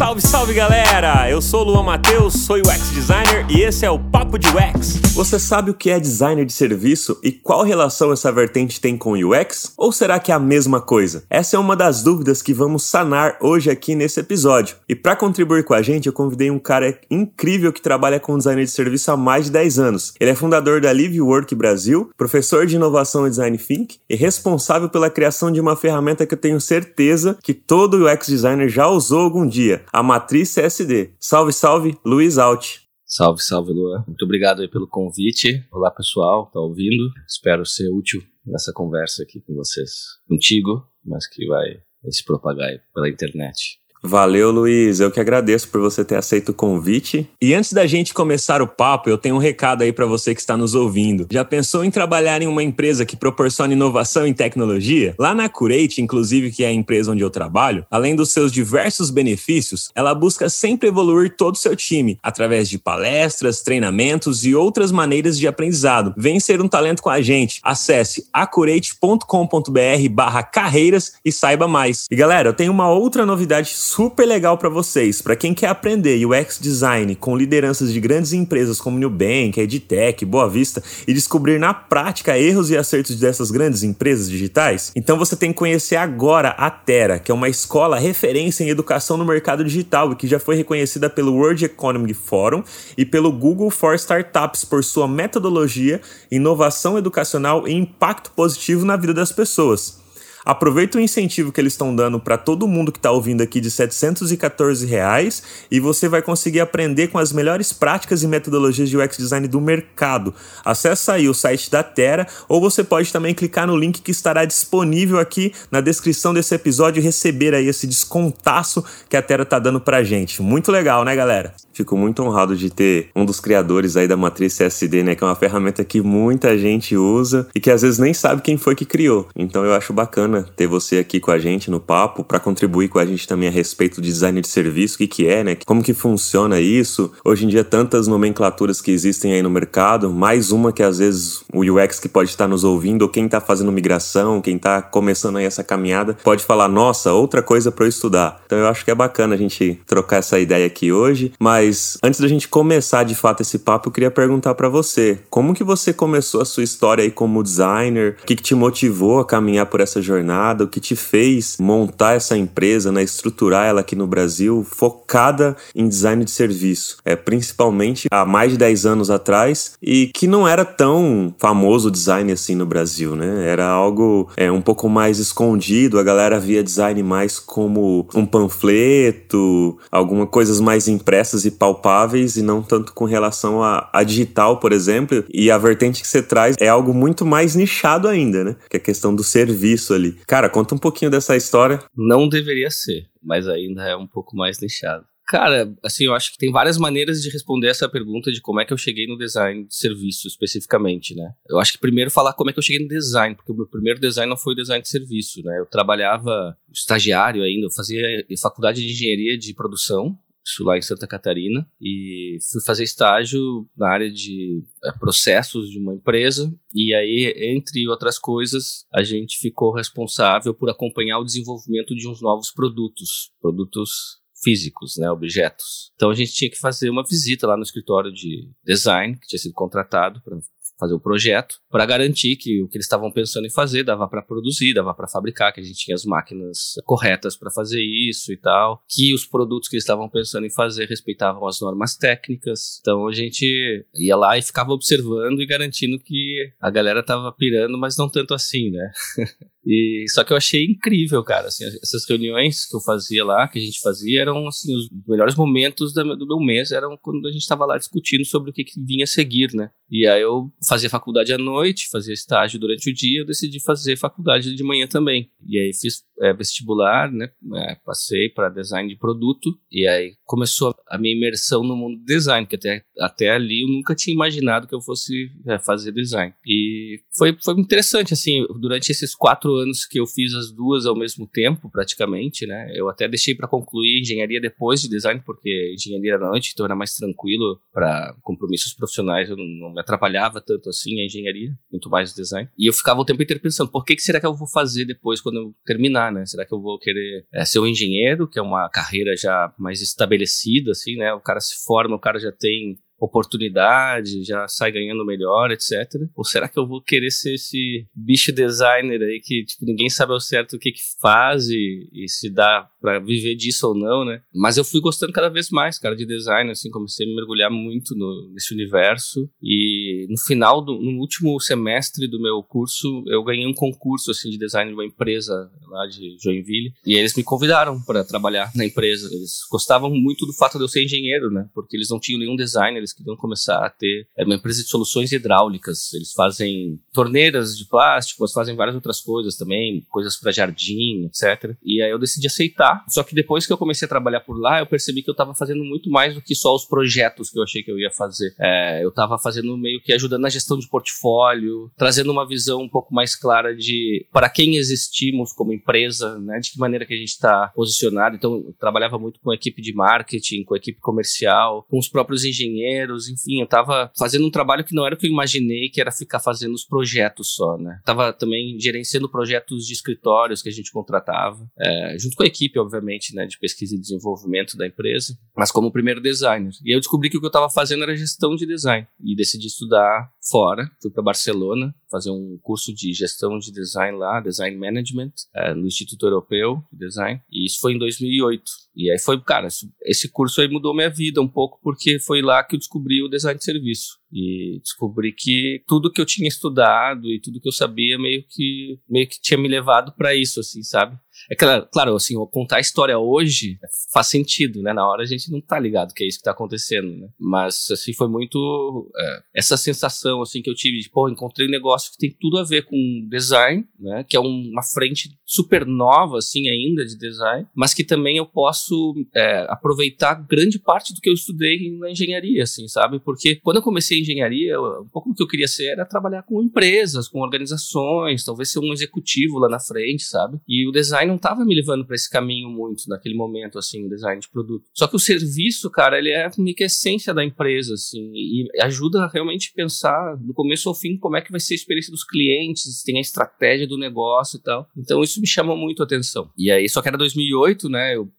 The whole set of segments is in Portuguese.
Salve, salve galera! Eu sou o Luan Matheus, sou UX designer e esse é o Papo de UX. Você sabe o que é designer de serviço e qual relação essa vertente tem com UX? Ou será que é a mesma coisa? Essa é uma das dúvidas que vamos sanar hoje aqui nesse episódio. E para contribuir com a gente, eu convidei um cara incrível que trabalha com designer de serviço há mais de 10 anos. Ele é fundador da Live Work Brasil, professor de inovação e design think e responsável pela criação de uma ferramenta que eu tenho certeza que todo UX designer já usou algum dia a matriz CSD. Salve, salve, Luiz Alt. Salve, salve, Luan. Muito obrigado aí pelo convite. Olá, pessoal, tá ouvindo? Espero ser útil nessa conversa aqui com vocês. Contigo, mas que vai se propagar pela internet. Valeu, Luiz. Eu que agradeço por você ter aceito o convite. E antes da gente começar o papo, eu tenho um recado aí para você que está nos ouvindo. Já pensou em trabalhar em uma empresa que proporciona inovação em tecnologia? Lá na Curate, inclusive, que é a empresa onde eu trabalho, além dos seus diversos benefícios, ela busca sempre evoluir todo o seu time através de palestras, treinamentos e outras maneiras de aprendizado. Vem ser um talento com a gente. Acesse acurate.com.br/carreiras e saiba mais. E galera, eu tenho uma outra novidade super legal para vocês, para quem quer aprender UX design com lideranças de grandes empresas como Nubank, EdTech, Boa Vista e descobrir na prática erros e acertos dessas grandes empresas digitais. Então você tem que conhecer agora a Terra, que é uma escola referência em educação no mercado digital e que já foi reconhecida pelo World Economic Forum e pelo Google for Startups por sua metodologia, inovação educacional e impacto positivo na vida das pessoas. Aproveita o incentivo que eles estão dando para todo mundo que está ouvindo aqui de 714 reais, e você vai conseguir aprender com as melhores práticas e metodologias de UX design do mercado. Acesse aí o site da Terra ou você pode também clicar no link que estará disponível aqui na descrição desse episódio e receber aí esse descontaço que a Terra está dando para gente. Muito legal, né, galera? Fico muito honrado de ter um dos criadores aí da matriz CSD, né, que é uma ferramenta que muita gente usa e que às vezes nem sabe quem foi que criou. Então eu acho bacana bacana ter você aqui com a gente no papo para contribuir com a gente também a respeito de design de serviço, o que, que é, né? Como que funciona isso? Hoje em dia, tantas nomenclaturas que existem aí no mercado, mais uma que às vezes o UX que pode estar nos ouvindo, ou quem está fazendo migração, quem está começando aí essa caminhada, pode falar, nossa, outra coisa para eu estudar. Então eu acho que é bacana a gente trocar essa ideia aqui hoje. Mas antes da gente começar de fato esse papo, eu queria perguntar para você, como que você começou a sua história aí como designer? O que, que te motivou a caminhar por essa jornada? Jornada, o que te fez montar essa empresa, né, estruturar ela aqui no Brasil, focada em design de serviço, é principalmente há mais de 10 anos atrás e que não era tão famoso design assim no Brasil, né? Era algo é, um pouco mais escondido, a galera via design mais como um panfleto, algumas coisas mais impressas e palpáveis e não tanto com relação a, a digital, por exemplo. E a vertente que você traz é algo muito mais nichado ainda, né? Que é a questão do serviço ali. Cara, conta um pouquinho dessa história. Não deveria ser, mas ainda é um pouco mais deixado. Cara, assim, eu acho que tem várias maneiras de responder essa pergunta de como é que eu cheguei no design de serviço especificamente, né? Eu acho que primeiro falar como é que eu cheguei no design, porque o meu primeiro design não foi design de serviço, né? Eu trabalhava estagiário ainda, eu fazia faculdade de engenharia de produção isso lá em Santa Catarina, e fui fazer estágio na área de é, processos de uma empresa, e aí, entre outras coisas, a gente ficou responsável por acompanhar o desenvolvimento de uns novos produtos, produtos físicos, né, objetos. Então a gente tinha que fazer uma visita lá no escritório de design que tinha sido contratado para fazer o projeto para garantir que o que eles estavam pensando em fazer dava para produzir, dava para fabricar, que a gente tinha as máquinas corretas para fazer isso e tal, que os produtos que eles estavam pensando em fazer respeitavam as normas técnicas. Então a gente ia lá e ficava observando e garantindo que a galera tava pirando, mas não tanto assim, né? E só que eu achei incrível, cara, assim, essas reuniões que eu fazia lá, que a gente fazia, eram assim os melhores momentos do meu mês, eram quando a gente estava lá discutindo sobre o que, que vinha a seguir, né? E aí eu fazia faculdade à noite, fazia estágio durante o dia, eu decidi fazer faculdade de manhã também. E aí fiz é, vestibular, né? É, passei para design de produto e aí começou a minha imersão no mundo do design, que até, até ali eu nunca tinha imaginado que eu fosse é, fazer design. E foi, foi interessante, assim, durante esses quatro anos que eu fiz as duas ao mesmo tempo, praticamente, né? Eu até deixei para concluir engenharia depois de design, porque engenharia era noite, então era mais tranquilo para compromissos profissionais, eu não, não, me atrapalhava tanto assim a engenharia, muito mais o design. E eu ficava o tempo inteiro pensando, por que, que será que eu vou fazer depois quando eu terminar, né? Será que eu vou querer é, ser um engenheiro, que é uma carreira já mais estabelecida, assim, né? O cara se forma, o cara já tem oportunidade, já sai ganhando melhor, etc. Ou será que eu vou querer ser esse bicho designer aí que tipo, ninguém sabe ao certo o que que faz e, e se dá para viver disso ou não, né? Mas eu fui gostando cada vez mais, cara, de design, assim, comecei a me mergulhar muito no, nesse universo e no final do no último semestre do meu curso, eu ganhei um concurso assim de design de uma empresa lá de Joinville e eles me convidaram para trabalhar na empresa. Eles gostavam muito do fato de eu ser engenheiro, né? Porque eles não tinham nenhum designer, eles queriam começar a ter é uma empresa de soluções hidráulicas. Eles fazem torneiras de plástico, eles fazem várias outras coisas também, coisas para jardim, etc. E aí eu decidi aceitar. Só que depois que eu comecei a trabalhar por lá, eu percebi que eu estava fazendo muito mais do que só os projetos que eu achei que eu ia fazer. É, eu estava fazendo meio que ajudando na gestão de portfólio, trazendo uma visão um pouco mais clara de para quem existimos como empresa, né, de que maneira que a gente está posicionado. Então, eu trabalhava muito com a equipe de marketing, com a equipe comercial, com os próprios engenheiros enfim, eu tava fazendo um trabalho que não era o que eu imaginei, que era ficar fazendo os projetos só, né? Tava também gerenciando projetos de escritórios que a gente contratava, é, junto com a equipe, obviamente, né, de pesquisa e desenvolvimento da empresa, mas como primeiro designer. E eu descobri que o que eu tava fazendo era gestão de design e decidi estudar fora, fui para Barcelona, fazer um curso de gestão de design lá, design management, é, no Instituto Europeu de Design, e isso foi em 2008. E aí foi, cara, esse curso aí mudou minha vida um pouco, porque foi lá que eu descobri o design de serviço. E descobri que tudo que eu tinha estudado e tudo que eu sabia meio que, meio que tinha me levado para isso, assim, sabe? É claro, assim, contar a história hoje faz sentido, né? Na hora a gente não tá ligado que é isso que tá acontecendo, né? Mas, assim, foi muito é, essa sensação, assim, que eu tive de, pô, encontrei um negócio que tem tudo a ver com design, né? Que é uma frente super nova, assim, ainda de design, mas que também eu posso é, aproveitar grande parte do que eu estudei na engenharia, assim, sabe? Porque quando eu comecei engenharia, um pouco do que eu queria ser era trabalhar com empresas, com organizações, talvez ser um executivo lá na frente, sabe? E o design não estava me levando para esse caminho muito naquele momento, assim, design de produto. Só que o serviço, cara, ele é meio que a essência da empresa, assim, e ajuda a realmente pensar do começo ao fim como é que vai ser a experiência dos clientes, tem a estratégia do negócio e tal. Então isso me chama muito a atenção. E aí, só que era 2008, né, eu,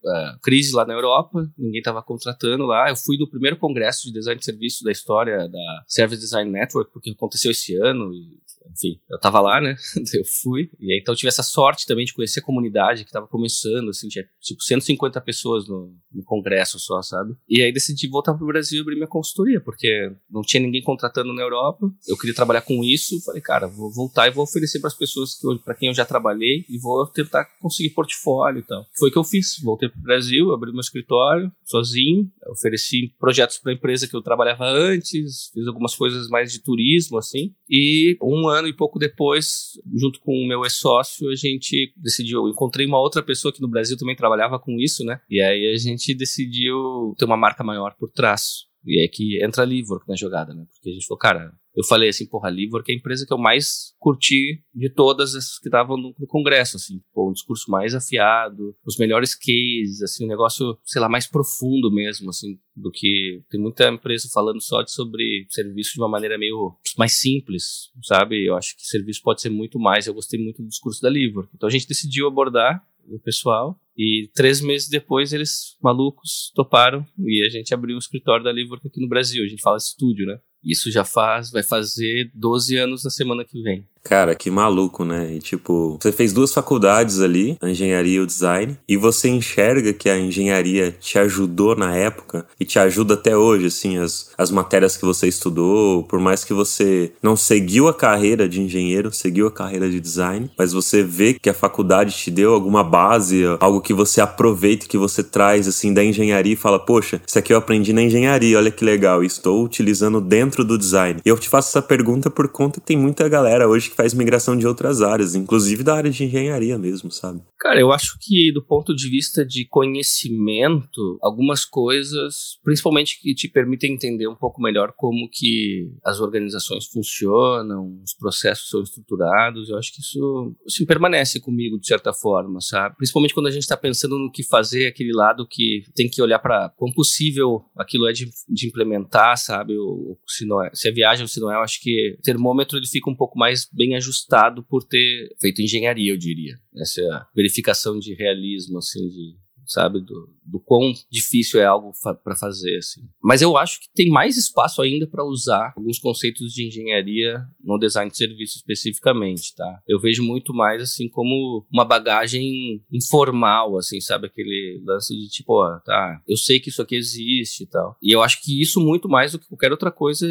crise lá na Europa, ninguém estava contratando lá. Eu fui no primeiro congresso de design de serviço da história da Service Design Network, porque aconteceu esse ano e enfim, eu tava lá, né? eu fui. E aí, então tive essa sorte também de conhecer a comunidade que tava começando, assim, tinha tipo 150 pessoas no, no congresso só, sabe? E aí decidi voltar pro Brasil e abrir minha consultoria, porque não tinha ninguém contratando na Europa. Eu queria trabalhar com isso. Falei, cara, vou voltar e vou oferecer para as pessoas que para quem eu já trabalhei e vou tentar conseguir portfólio e tal. Foi o que eu fiz. Voltei pro Brasil, abri meu escritório sozinho, ofereci projetos para empresa que eu trabalhava antes, fiz algumas coisas mais de turismo, assim. E um ano e pouco depois, junto com o meu ex-sócio, a gente decidiu. Encontrei uma outra pessoa que no Brasil também trabalhava com isso, né? E aí a gente decidiu ter uma marca maior por trás. E é que entra a Livork na jogada, né? Porque a gente falou, cara, eu falei assim, porra, a Livork é a empresa que eu mais curti de todas as que estavam no, no, congresso, assim. Pô, um discurso mais afiado, os melhores cases, assim, um negócio, sei lá, mais profundo mesmo, assim, do que tem muita empresa falando só de, sobre serviço de uma maneira meio mais simples, sabe? Eu acho que serviço pode ser muito mais. Eu gostei muito do discurso da Livork. Então a gente decidiu abordar o pessoal e três meses depois eles, malucos, toparam e a gente abriu um escritório da Livork aqui no Brasil. A gente fala estúdio, né? Isso já faz, vai fazer 12 anos na semana que vem. Cara, que maluco, né? E tipo, você fez duas faculdades ali, a engenharia e o design, e você enxerga que a engenharia te ajudou na época e te ajuda até hoje, assim, as, as matérias que você estudou, por mais que você não seguiu a carreira de engenheiro, seguiu a carreira de design, mas você vê que a faculdade te deu alguma base, algo que você aproveita, que você traz, assim, da engenharia e fala, poxa, isso aqui eu aprendi na engenharia, olha que legal, estou utilizando dentro do design. E eu te faço essa pergunta por conta que tem muita galera hoje que faz migração de outras áreas, inclusive da área de engenharia mesmo, sabe? Cara, eu acho que do ponto de vista de conhecimento, algumas coisas, principalmente que te permitem entender um pouco melhor como que as organizações funcionam, os processos são estruturados, eu acho que isso assim, permanece comigo de certa forma, sabe? Principalmente quando a gente está pensando no que fazer, aquele lado que tem que olhar para quão possível aquilo é de, de implementar, sabe? Ou, se, não é, se é viagem ou se não é, eu acho que o termômetro ele fica um pouco mais bem ajustado por ter feito engenharia, eu diria. Essa é verificação de realismo, assim, de sabe? Do, do quão difícil é algo fa para fazer, assim. Mas eu acho que tem mais espaço ainda para usar alguns conceitos de engenharia no design de serviço especificamente, tá? Eu vejo muito mais, assim, como uma bagagem informal, assim, sabe? Aquele lance de tipo, ó, tá, eu sei que isso aqui existe e tal. E eu acho que isso muito mais do que qualquer outra coisa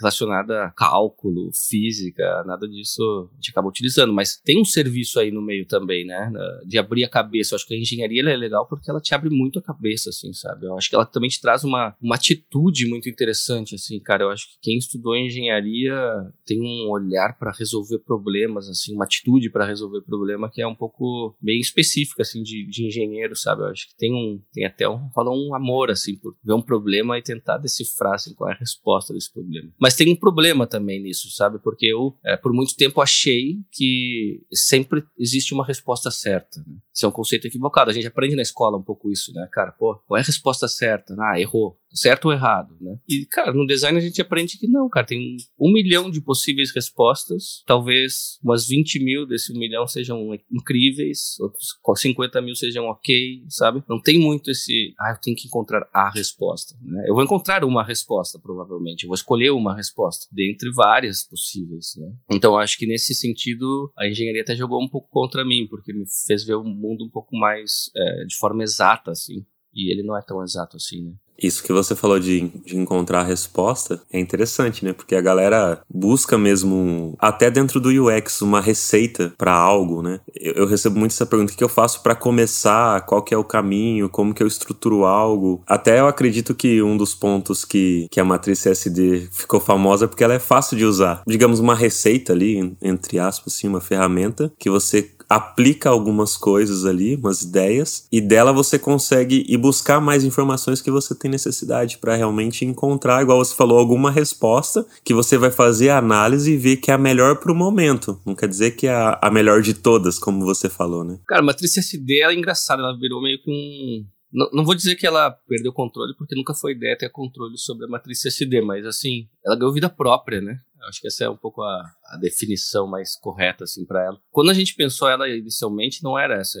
relacionada a cálculo, física, nada disso a gente acaba utilizando. Mas tem um serviço aí no meio também, né? De abrir a cabeça. Eu acho que a engenharia é legal porque ela te abre muito a cabeça, assim, sabe? Eu acho que ela também te traz uma, uma atitude muito interessante, assim, cara. Eu acho que quem estudou engenharia tem um olhar para resolver problemas, assim, uma atitude para resolver problema que é um pouco bem específica, assim, de, de engenheiro, sabe? Eu acho que tem um, tem até um, fala um amor, assim, por ver um problema e tentar decifrar, assim, qual é a resposta desse problema. Mas tem um problema também nisso, sabe? Porque eu, é, por muito tempo, achei que sempre existe uma resposta certa. Né? Isso é um conceito equivocado. A gente aprende na escola um pouco isso, né? Cara, pô, qual é a resposta certa? Ah, errou certo ou errado, né? E, cara, no design a gente aprende que não, cara, tem um milhão de possíveis respostas, talvez umas 20 mil desse um milhão sejam incríveis, outros 50 mil sejam ok, sabe? Não tem muito esse, ah, eu tenho que encontrar a resposta, né? Eu vou encontrar uma resposta, provavelmente, eu vou escolher uma resposta, dentre várias possíveis, né? Então, acho que nesse sentido, a engenharia até jogou um pouco contra mim, porque me fez ver o mundo um pouco mais é, de forma exata, assim, e ele não é tão exato assim, né? Isso que você falou de, de encontrar a resposta é interessante, né? Porque a galera busca mesmo, até dentro do UX, uma receita para algo, né? Eu, eu, recebo muito essa pergunta: o que eu faço para começar? Qual que é o caminho? Como que eu estruturo algo? Até eu acredito que um dos pontos que, que a matriz CSD ficou famosa é porque ela é fácil de usar. Digamos, uma receita ali, entre aspas, assim, uma ferramenta que você aplica algumas coisas ali, umas ideias, e dela você consegue ir buscar mais informações que você tem necessidade para realmente encontrar, igual você falou, alguma resposta que você vai fazer a análise e ver que é a melhor para o momento. Não quer dizer que é a, melhor de todas, como você falou, né? Cara, a matriz SD é engraçada, ela virou meio que um não, não, vou dizer que ela perdeu controle, porque nunca foi ideia ter controle sobre a matriz SD, mas assim, ela ganhou vida própria, né? Acho que essa é um pouco a, a definição mais correta assim para ela. Quando a gente pensou ela inicialmente, não era essa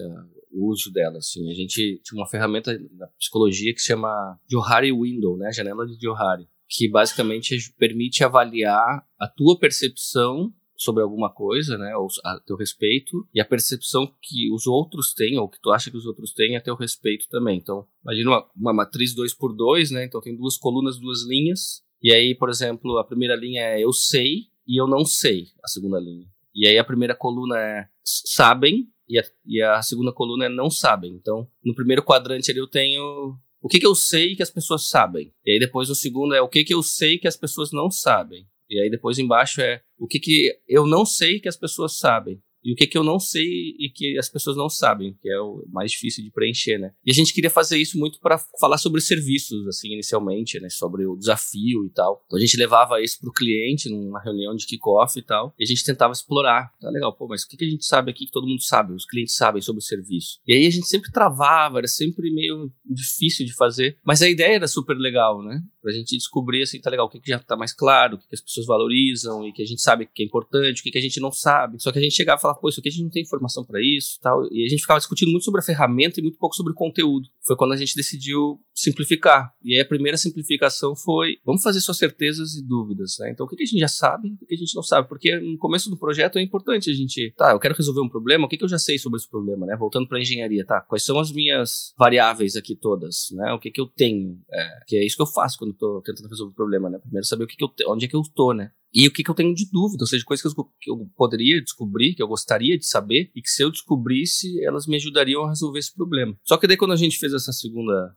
o uso dela. Assim, a gente tinha uma ferramenta na psicologia que se chama Johari Window, né, janela de Johari, que basicamente permite avaliar a tua percepção sobre alguma coisa, né, ou a teu respeito, e a percepção que os outros têm, ou que tu acha que os outros têm, a teu respeito também. Então, imagina uma, uma matriz 2 por 2 né, então tem duas colunas, duas linhas, e aí, por exemplo, a primeira linha é eu sei e eu não sei, a segunda linha. E aí a primeira coluna é sabem e a, e a segunda coluna é não sabem. Então, no primeiro quadrante ali eu tenho o que, que eu sei que as pessoas sabem. E aí depois o segundo é o que, que eu sei que as pessoas não sabem. E aí depois embaixo é o que, que eu não sei que as pessoas sabem e o que, que eu não sei e que as pessoas não sabem, que é o mais difícil de preencher, né? E a gente queria fazer isso muito para falar sobre serviços, assim, inicialmente, né? Sobre o desafio e tal. Então a gente levava isso para o cliente numa reunião de kickoff e tal, e a gente tentava explorar. Tá legal, pô, mas o que, que a gente sabe aqui que todo mundo sabe, os clientes sabem sobre o serviço? E aí a gente sempre travava, era sempre meio difícil de fazer, mas a ideia era super legal, né? Pra gente descobrir, assim, tá legal, o que, que já tá mais claro, o que, que as pessoas valorizam e que a gente sabe que é importante, o que, que a gente não sabe. Só que a gente chegava e falava, pô, isso aqui a gente não tem informação para isso tal. E a gente ficava discutindo muito sobre a ferramenta e muito pouco sobre o conteúdo. Foi quando a gente decidiu simplificar. E aí a primeira simplificação foi, vamos fazer só certezas e dúvidas, né? Então o que, a gente já sabe e o que a gente não sabe? Porque no começo do projeto é importante a gente, tá, eu quero resolver um problema, o que, que eu já sei sobre esse problema, né? Voltando para engenharia, tá? Quais são as minhas variáveis aqui todas, né? O que que eu tenho? É, que é isso que eu faço quando estou tentando resolver o problema, né? Primeiro saber o que, que eu onde é que eu tô, né? E o que, que eu tenho de dúvida, ou seja, coisas que eu, que eu, poderia descobrir, que eu gostaria de saber, e que se eu descobrisse, elas me ajudariam a resolver esse problema. Só que daí quando a gente fez essa segunda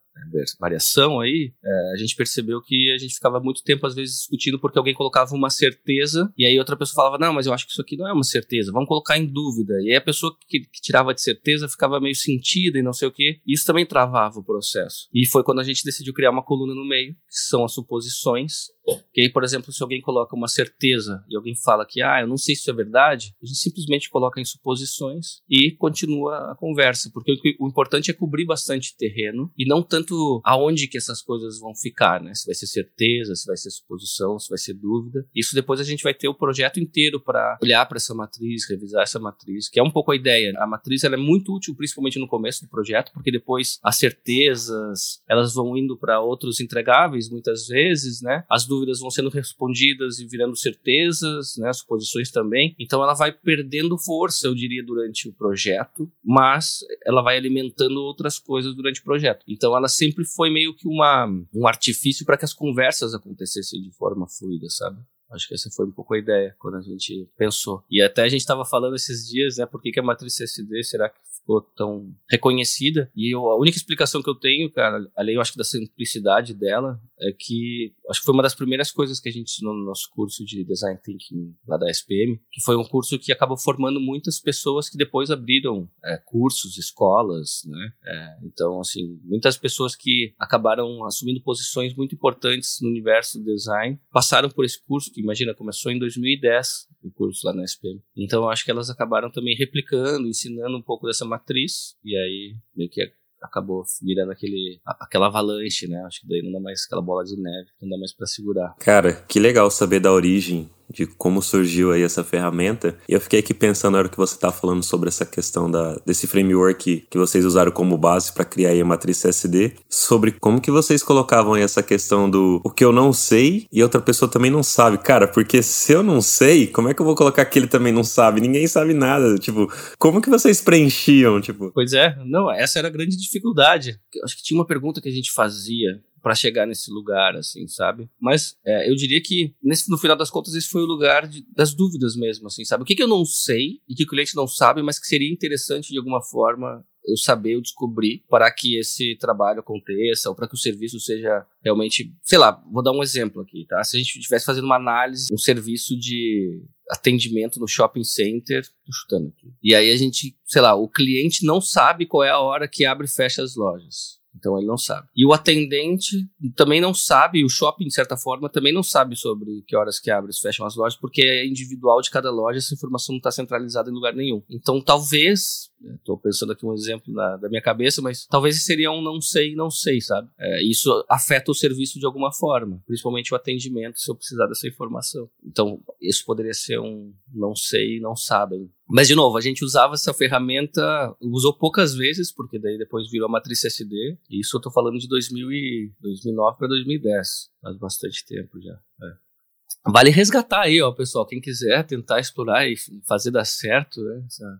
variação aí, é, a gente percebeu que a gente ficava muito tempo, às vezes, discutindo porque alguém colocava uma certeza e aí outra pessoa falava, não, mas eu acho que isso aqui não é uma certeza, vamos colocar em dúvida. E aí a pessoa que, que tirava de certeza ficava meio sentida e não sei o que. Isso também travava o processo. E foi quando a gente decidiu criar uma coluna no meio, que são as suposições, que aí, por exemplo, se alguém coloca uma certeza e alguém fala que, ah, eu não sei se isso é verdade, a gente simplesmente coloca em suposições e continua a conversa, porque o, o importante é cobrir bastante terreno e não tanto aonde que essas coisas vão ficar, né? Se vai ser certeza, se vai ser suposição, se vai ser dúvida. Isso depois a gente vai ter o projeto inteiro para olhar para essa matriz, revisar essa matriz, que é um pouco a ideia. A matriz ela é muito útil, principalmente no começo do projeto, porque depois as certezas elas vão indo para outros entregáveis muitas vezes, né? As dúvidas vão sendo respondidas e virando certezas, né, suposições também. Então ela vai perdendo força, eu diria, durante o projeto, mas ela vai alimentando outras coisas durante o projeto. Então ela sempre foi meio que uma, um artifício para que as conversas acontecessem de forma fluida, sabe? Acho que essa foi um pouco a ideia quando a gente pensou. E até a gente estava falando esses dias, né? Por que, que a matriz CSD será que ficou tão reconhecida. E eu, a única explicação que eu tenho, cara, além eu acho que da simplicidade dela, é que acho que foi uma das primeiras coisas que a gente ensinou no nosso curso de Design Thinking lá da SPM, que foi um curso que acabou formando muitas pessoas que depois abriram é, cursos, escolas, né? É, então, assim, muitas pessoas que acabaram assumindo posições muito importantes no universo do design passaram por esse curso, que imagina, começou em 2010, o curso lá na SPM. Então, acho que elas acabaram também replicando, ensinando um pouco dessa matriz, e aí meio que acabou virando aquele, aquela avalanche, né? Acho que daí não dá mais aquela bola de neve, não dá mais para segurar. Cara, que legal saber da origem de como surgiu aí essa ferramenta. E eu fiquei aqui pensando na hora que você tá falando sobre essa questão da, desse framework que vocês usaram como base para criar aí a matriz SD, sobre como que vocês colocavam aí essa questão do o que eu não sei e outra pessoa também não sabe. Cara, porque se eu não sei, como é que eu vou colocar que ele também não sabe? Ninguém sabe nada. Tipo, como que vocês preenchiam, tipo? Pois é, não, essa era a grande dificuldade. Acho que tinha uma pergunta que a gente fazia para chegar nesse lugar, assim, sabe? Mas é, eu diria que, nesse, no final das contas, esse foi o lugar de, das dúvidas mesmo, assim, sabe? O que, que eu não sei e que o cliente não sabe, mas que seria interessante de alguma forma eu saber, eu descobrir para que esse trabalho aconteça ou para que o serviço seja realmente, sei lá, vou dar um exemplo aqui, tá? Se a gente estivesse fazendo uma análise, um serviço de atendimento no shopping center, tô chutando aqui. E aí a gente, sei lá, o cliente não sabe qual é a hora que abre e fecha as lojas. Então ele não sabe. E o atendente também não sabe, o shopping, de certa forma, também não sabe sobre que horas que abre e fecham as lojas, porque é individual de cada loja, essa informação não está centralizada em lugar nenhum. Então talvez, estou pensando aqui um exemplo na, da minha cabeça, mas talvez seria um não sei, não sei, sabe? É, isso afeta o serviço de alguma forma, principalmente o atendimento, se eu precisar dessa informação. Então, isso poderia ser um não sei, não sabem. Mas, de novo, a gente usava essa ferramenta, usou poucas vezes, porque daí depois virou a matriz SD. E isso eu tô falando de 2000 e 2009 para 2010. Faz bastante tempo já. É. Vale resgatar aí, ó, pessoal. Quem quiser tentar explorar e fazer dar certo, né? Essa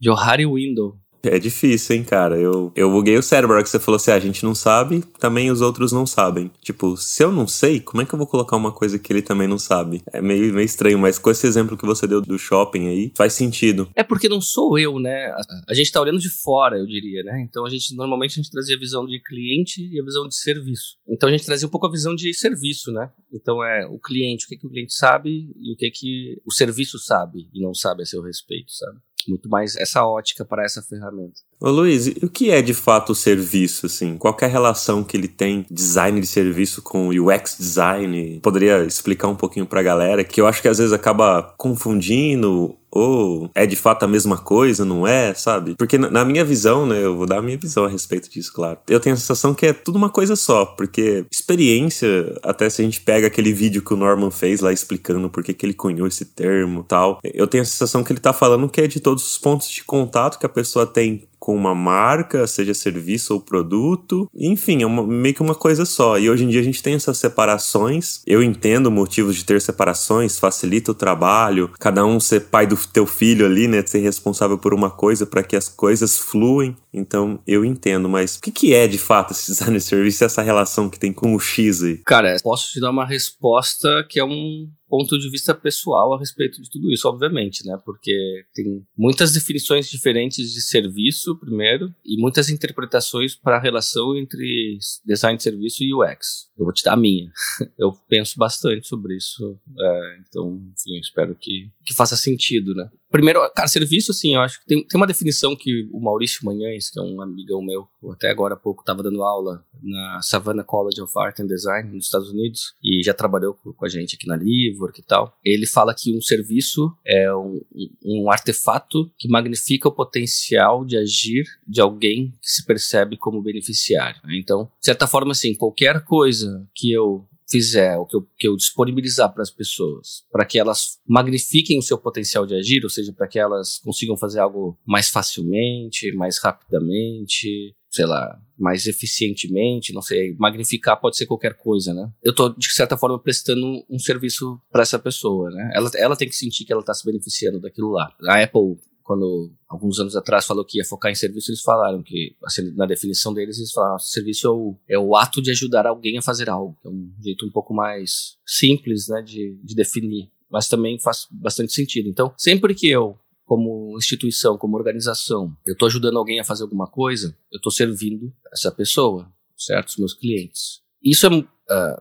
Johari Window. É difícil, hein, cara. Eu, eu buguei o cérebro. A que você falou assim, ah, a gente não sabe, também os outros não sabem. Tipo, se eu não sei, como é que eu vou colocar uma coisa que ele também não sabe? É meio, meio estranho, mas com esse exemplo que você deu do shopping aí, faz sentido. É porque não sou eu, né? A, a gente tá olhando de fora, eu diria, né? Então a gente, normalmente, a gente trazia a visão de cliente e a visão de serviço. Então a gente trazia um pouco a visão de serviço, né? Então é o cliente, o que, que o cliente sabe e o que, que o serviço sabe e não sabe a seu respeito, sabe? Muito mais essa ótica para essa ferramenta. Ô Luiz, o que é de fato o serviço, assim? Qual é a relação que ele tem, design de serviço com UX design? Poderia explicar um pouquinho pra galera, que eu acho que às vezes acaba confundindo ou é de fato a mesma coisa, não é, sabe? Porque na minha visão, né, eu vou dar a minha visão a respeito disso, claro. Eu tenho a sensação que é tudo uma coisa só, porque experiência, até se a gente pega aquele vídeo que o Norman fez lá explicando por que ele cunhou esse termo tal, eu tenho a sensação que ele tá falando que é de todos os pontos de contato que a pessoa tem com uma marca, seja serviço ou produto. Enfim, é uma, meio que uma coisa só. E hoje em dia a gente tem essas separações. Eu entendo motivos de ter separações, facilita o trabalho, cada um ser pai do teu filho ali, né? Ser responsável por uma coisa para que as coisas fluem. Então eu entendo, mas o que, que é de fato esse design de serviço e essa relação que tem com o X aí? Cara, posso te dar uma resposta que é um ponto de vista pessoal a respeito de tudo isso, obviamente, né? Porque tem muitas definições diferentes de serviço, primeiro, e muitas interpretações para a relação entre design de serviço e UX. Eu vou te dar a minha. Eu penso bastante sobre isso, é, então, enfim, espero que, que faça sentido, né? Primeiro, cara, serviço, assim, eu acho que tem, tem uma definição que o Maurício Manhães, que é um amigão meu, até agora há pouco estava dando aula na Savannah College of Art and Design, nos Estados Unidos, e já trabalhou com a gente aqui na Livork e tal. Ele fala que um serviço é um, um artefato que magnifica o potencial de agir de alguém que se percebe como beneficiário. Então, de certa forma, assim, qualquer coisa que eu fizer, o que eu, que eu disponibilizar para as pessoas, para que elas magnifiquem o seu potencial de agir, ou seja, para que elas consigam fazer algo mais facilmente, mais rapidamente, sei lá, mais eficientemente, não sei, magnificar pode ser qualquer coisa, né? Eu tô, de certa forma, prestando um serviço para essa pessoa, né? Ela, ela tem que sentir que ela está se beneficiando daquilo lá. A Apple quando alguns anos atrás falou que ia focar em serviço, eles falaram que, assim, na definição deles, eles falaram serviço é o, é o ato de ajudar alguém a fazer algo, é um jeito um pouco mais simples, né, de, de definir, mas também faz bastante sentido. Então, sempre que eu como instituição, como organização, eu estou ajudando alguém a fazer alguma coisa, eu estou servindo essa pessoa, certo? Os meus clientes. Isso é, uh,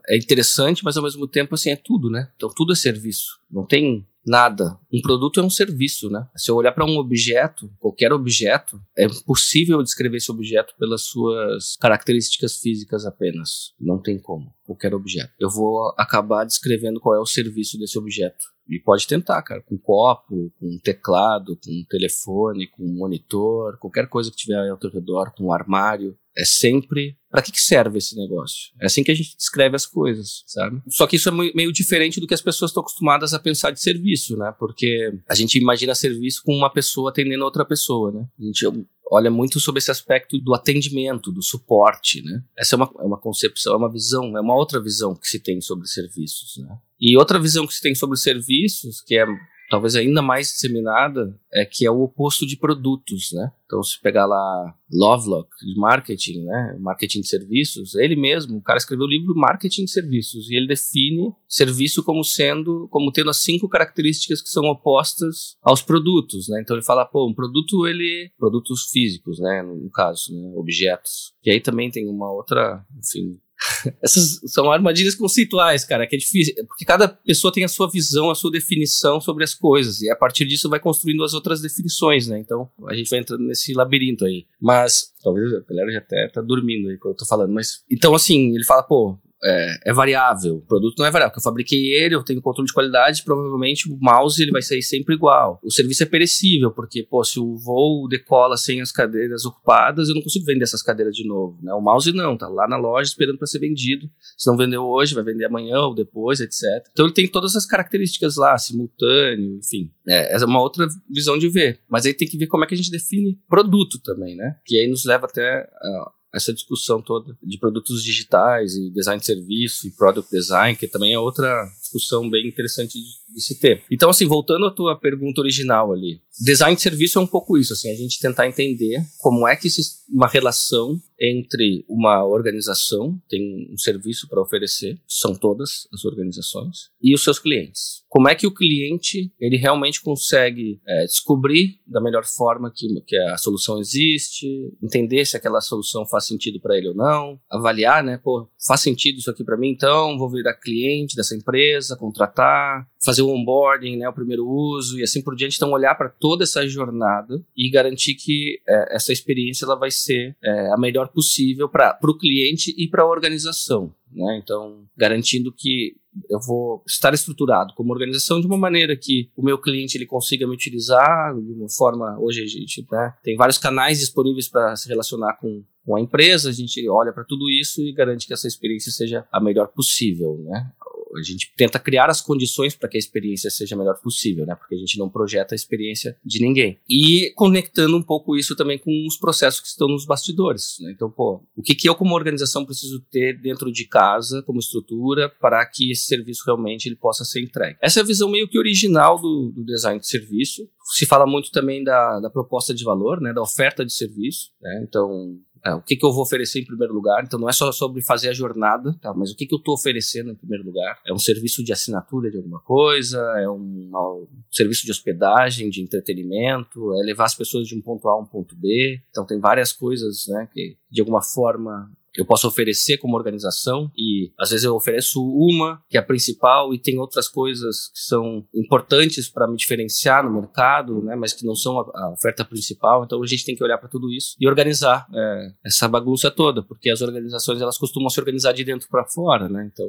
é interessante, mas ao mesmo tempo, assim, é tudo, né? Então, tudo é serviço. Não tem Nada. Um produto é um serviço, né? Se eu olhar para um objeto, qualquer objeto, é possível descrever esse objeto pelas suas características físicas apenas. Não tem como. Qualquer objeto. Eu vou acabar descrevendo qual é o serviço desse objeto. E pode tentar, cara, com copo, com teclado, com telefone, com monitor, qualquer coisa que tiver ao teu redor, com um armário. É sempre para que, que serve esse negócio? É assim que a gente descreve as coisas, sabe? Só que isso é meio diferente do que as pessoas estão acostumadas a pensar de serviço, né? Porque a gente imagina serviço com uma pessoa atendendo outra pessoa, né? A gente olha muito sobre esse aspecto do atendimento, do suporte, né? Essa é uma, é uma concepção, é uma visão, é uma outra visão que se tem sobre serviços, né? E outra visão que se tem sobre serviços, que é talvez ainda mais disseminada, é que é o oposto de produtos, né? Então, se pegar lá Lovelock, de marketing, né? Marketing de serviços, ele mesmo, o cara escreveu o livro Marketing de Serviços, e ele define serviço como sendo, como tendo as cinco características que são opostas aos produtos, né? Então, ele fala, pô, um produto, ele... Produtos físicos, né? No caso, né? Objetos. E aí também tem uma outra, enfim, essas são armadilhas conceituais, cara, que é difícil, porque cada pessoa tem a sua visão, a sua definição sobre as coisas, e a partir disso vai construindo as outras definições, né? Então a gente vai entrando nesse labirinto aí. Mas, talvez a galera já até tá dormindo aí quando eu tô falando, mas. Então, assim, ele fala, pô, é, é, variável. O produto não é variável, porque eu fabriquei ele, eu tenho controle de qualidade, provavelmente o mouse ele vai sair sempre igual. O serviço é perecível, porque, pô, se o voo decola sem as cadeiras ocupadas, eu não consigo vender essas cadeiras de novo. Né? O mouse não, tá lá na loja esperando para ser vendido. Se não vendeu hoje, vai vender amanhã ou depois, etc. Então ele tem todas as características lá, simultâneo, enfim. É, essa é uma outra visão de ver. Mas aí tem que ver como é que a gente define produto também, né? Que aí nos leva até uh, essa discussão toda de produtos digitais e design de serviço e product design, que também é outra discussão bem interessante de, de, se ter. Então, assim, voltando à tua pergunta original ali, design de serviço é um pouco isso, assim, a gente tentar entender como é que uma relação entre uma organização tem um serviço para oferecer, são todas as organizações, e os seus clientes. Como é que o cliente ele realmente consegue é, descobrir da melhor forma que, que a solução existe, entender se aquela solução faz sentido para ele ou não, avaliar, né, pô, faz sentido isso aqui para mim, então vou virar cliente dessa empresa, contratar, fazer o onboarding, né, o primeiro uso e assim por diante. Então, olhar para toda essa jornada e garantir que é, essa experiência ela vai ser é, a melhor possível para o cliente e para a organização. Né? Então, garantindo que eu vou estar estruturado como organização de uma maneira que o meu cliente ele consiga me utilizar de uma forma. Hoje a gente né, tem vários canais disponíveis para se relacionar com, com a empresa, a gente olha para tudo isso e garante que essa experiência seja a melhor possível. Né? A gente tenta criar as condições para que a experiência seja a melhor possível, né? Porque a gente não projeta a experiência de ninguém. E conectando um pouco isso também com os processos que estão nos bastidores, né? Então, pô, o que, que eu como organização preciso ter dentro de casa como estrutura para que esse serviço realmente ele possa ser entregue? Essa é a visão meio que original do, do design de serviço. Se fala muito também da, da proposta de valor, né? Da oferta de serviço, né? Então, é, o que, que eu vou oferecer em primeiro lugar. Então não é só sobre fazer a jornada, tá? mas o que, que eu estou oferecendo em primeiro lugar. É um serviço de assinatura de alguma coisa, é um, um, serviço de hospedagem, de entretenimento, é levar as pessoas de um ponto A a um ponto B. Então tem várias coisas né, que de alguma forma eu posso oferecer como organização e às vezes eu ofereço uma que é a principal e tem outras coisas que são importantes para me diferenciar no mercado, né, mas que não são a, a, oferta principal. Então a gente tem que olhar para tudo isso e organizar é, essa bagunça toda, porque as organizações elas costumam se organizar de dentro para fora, né? Então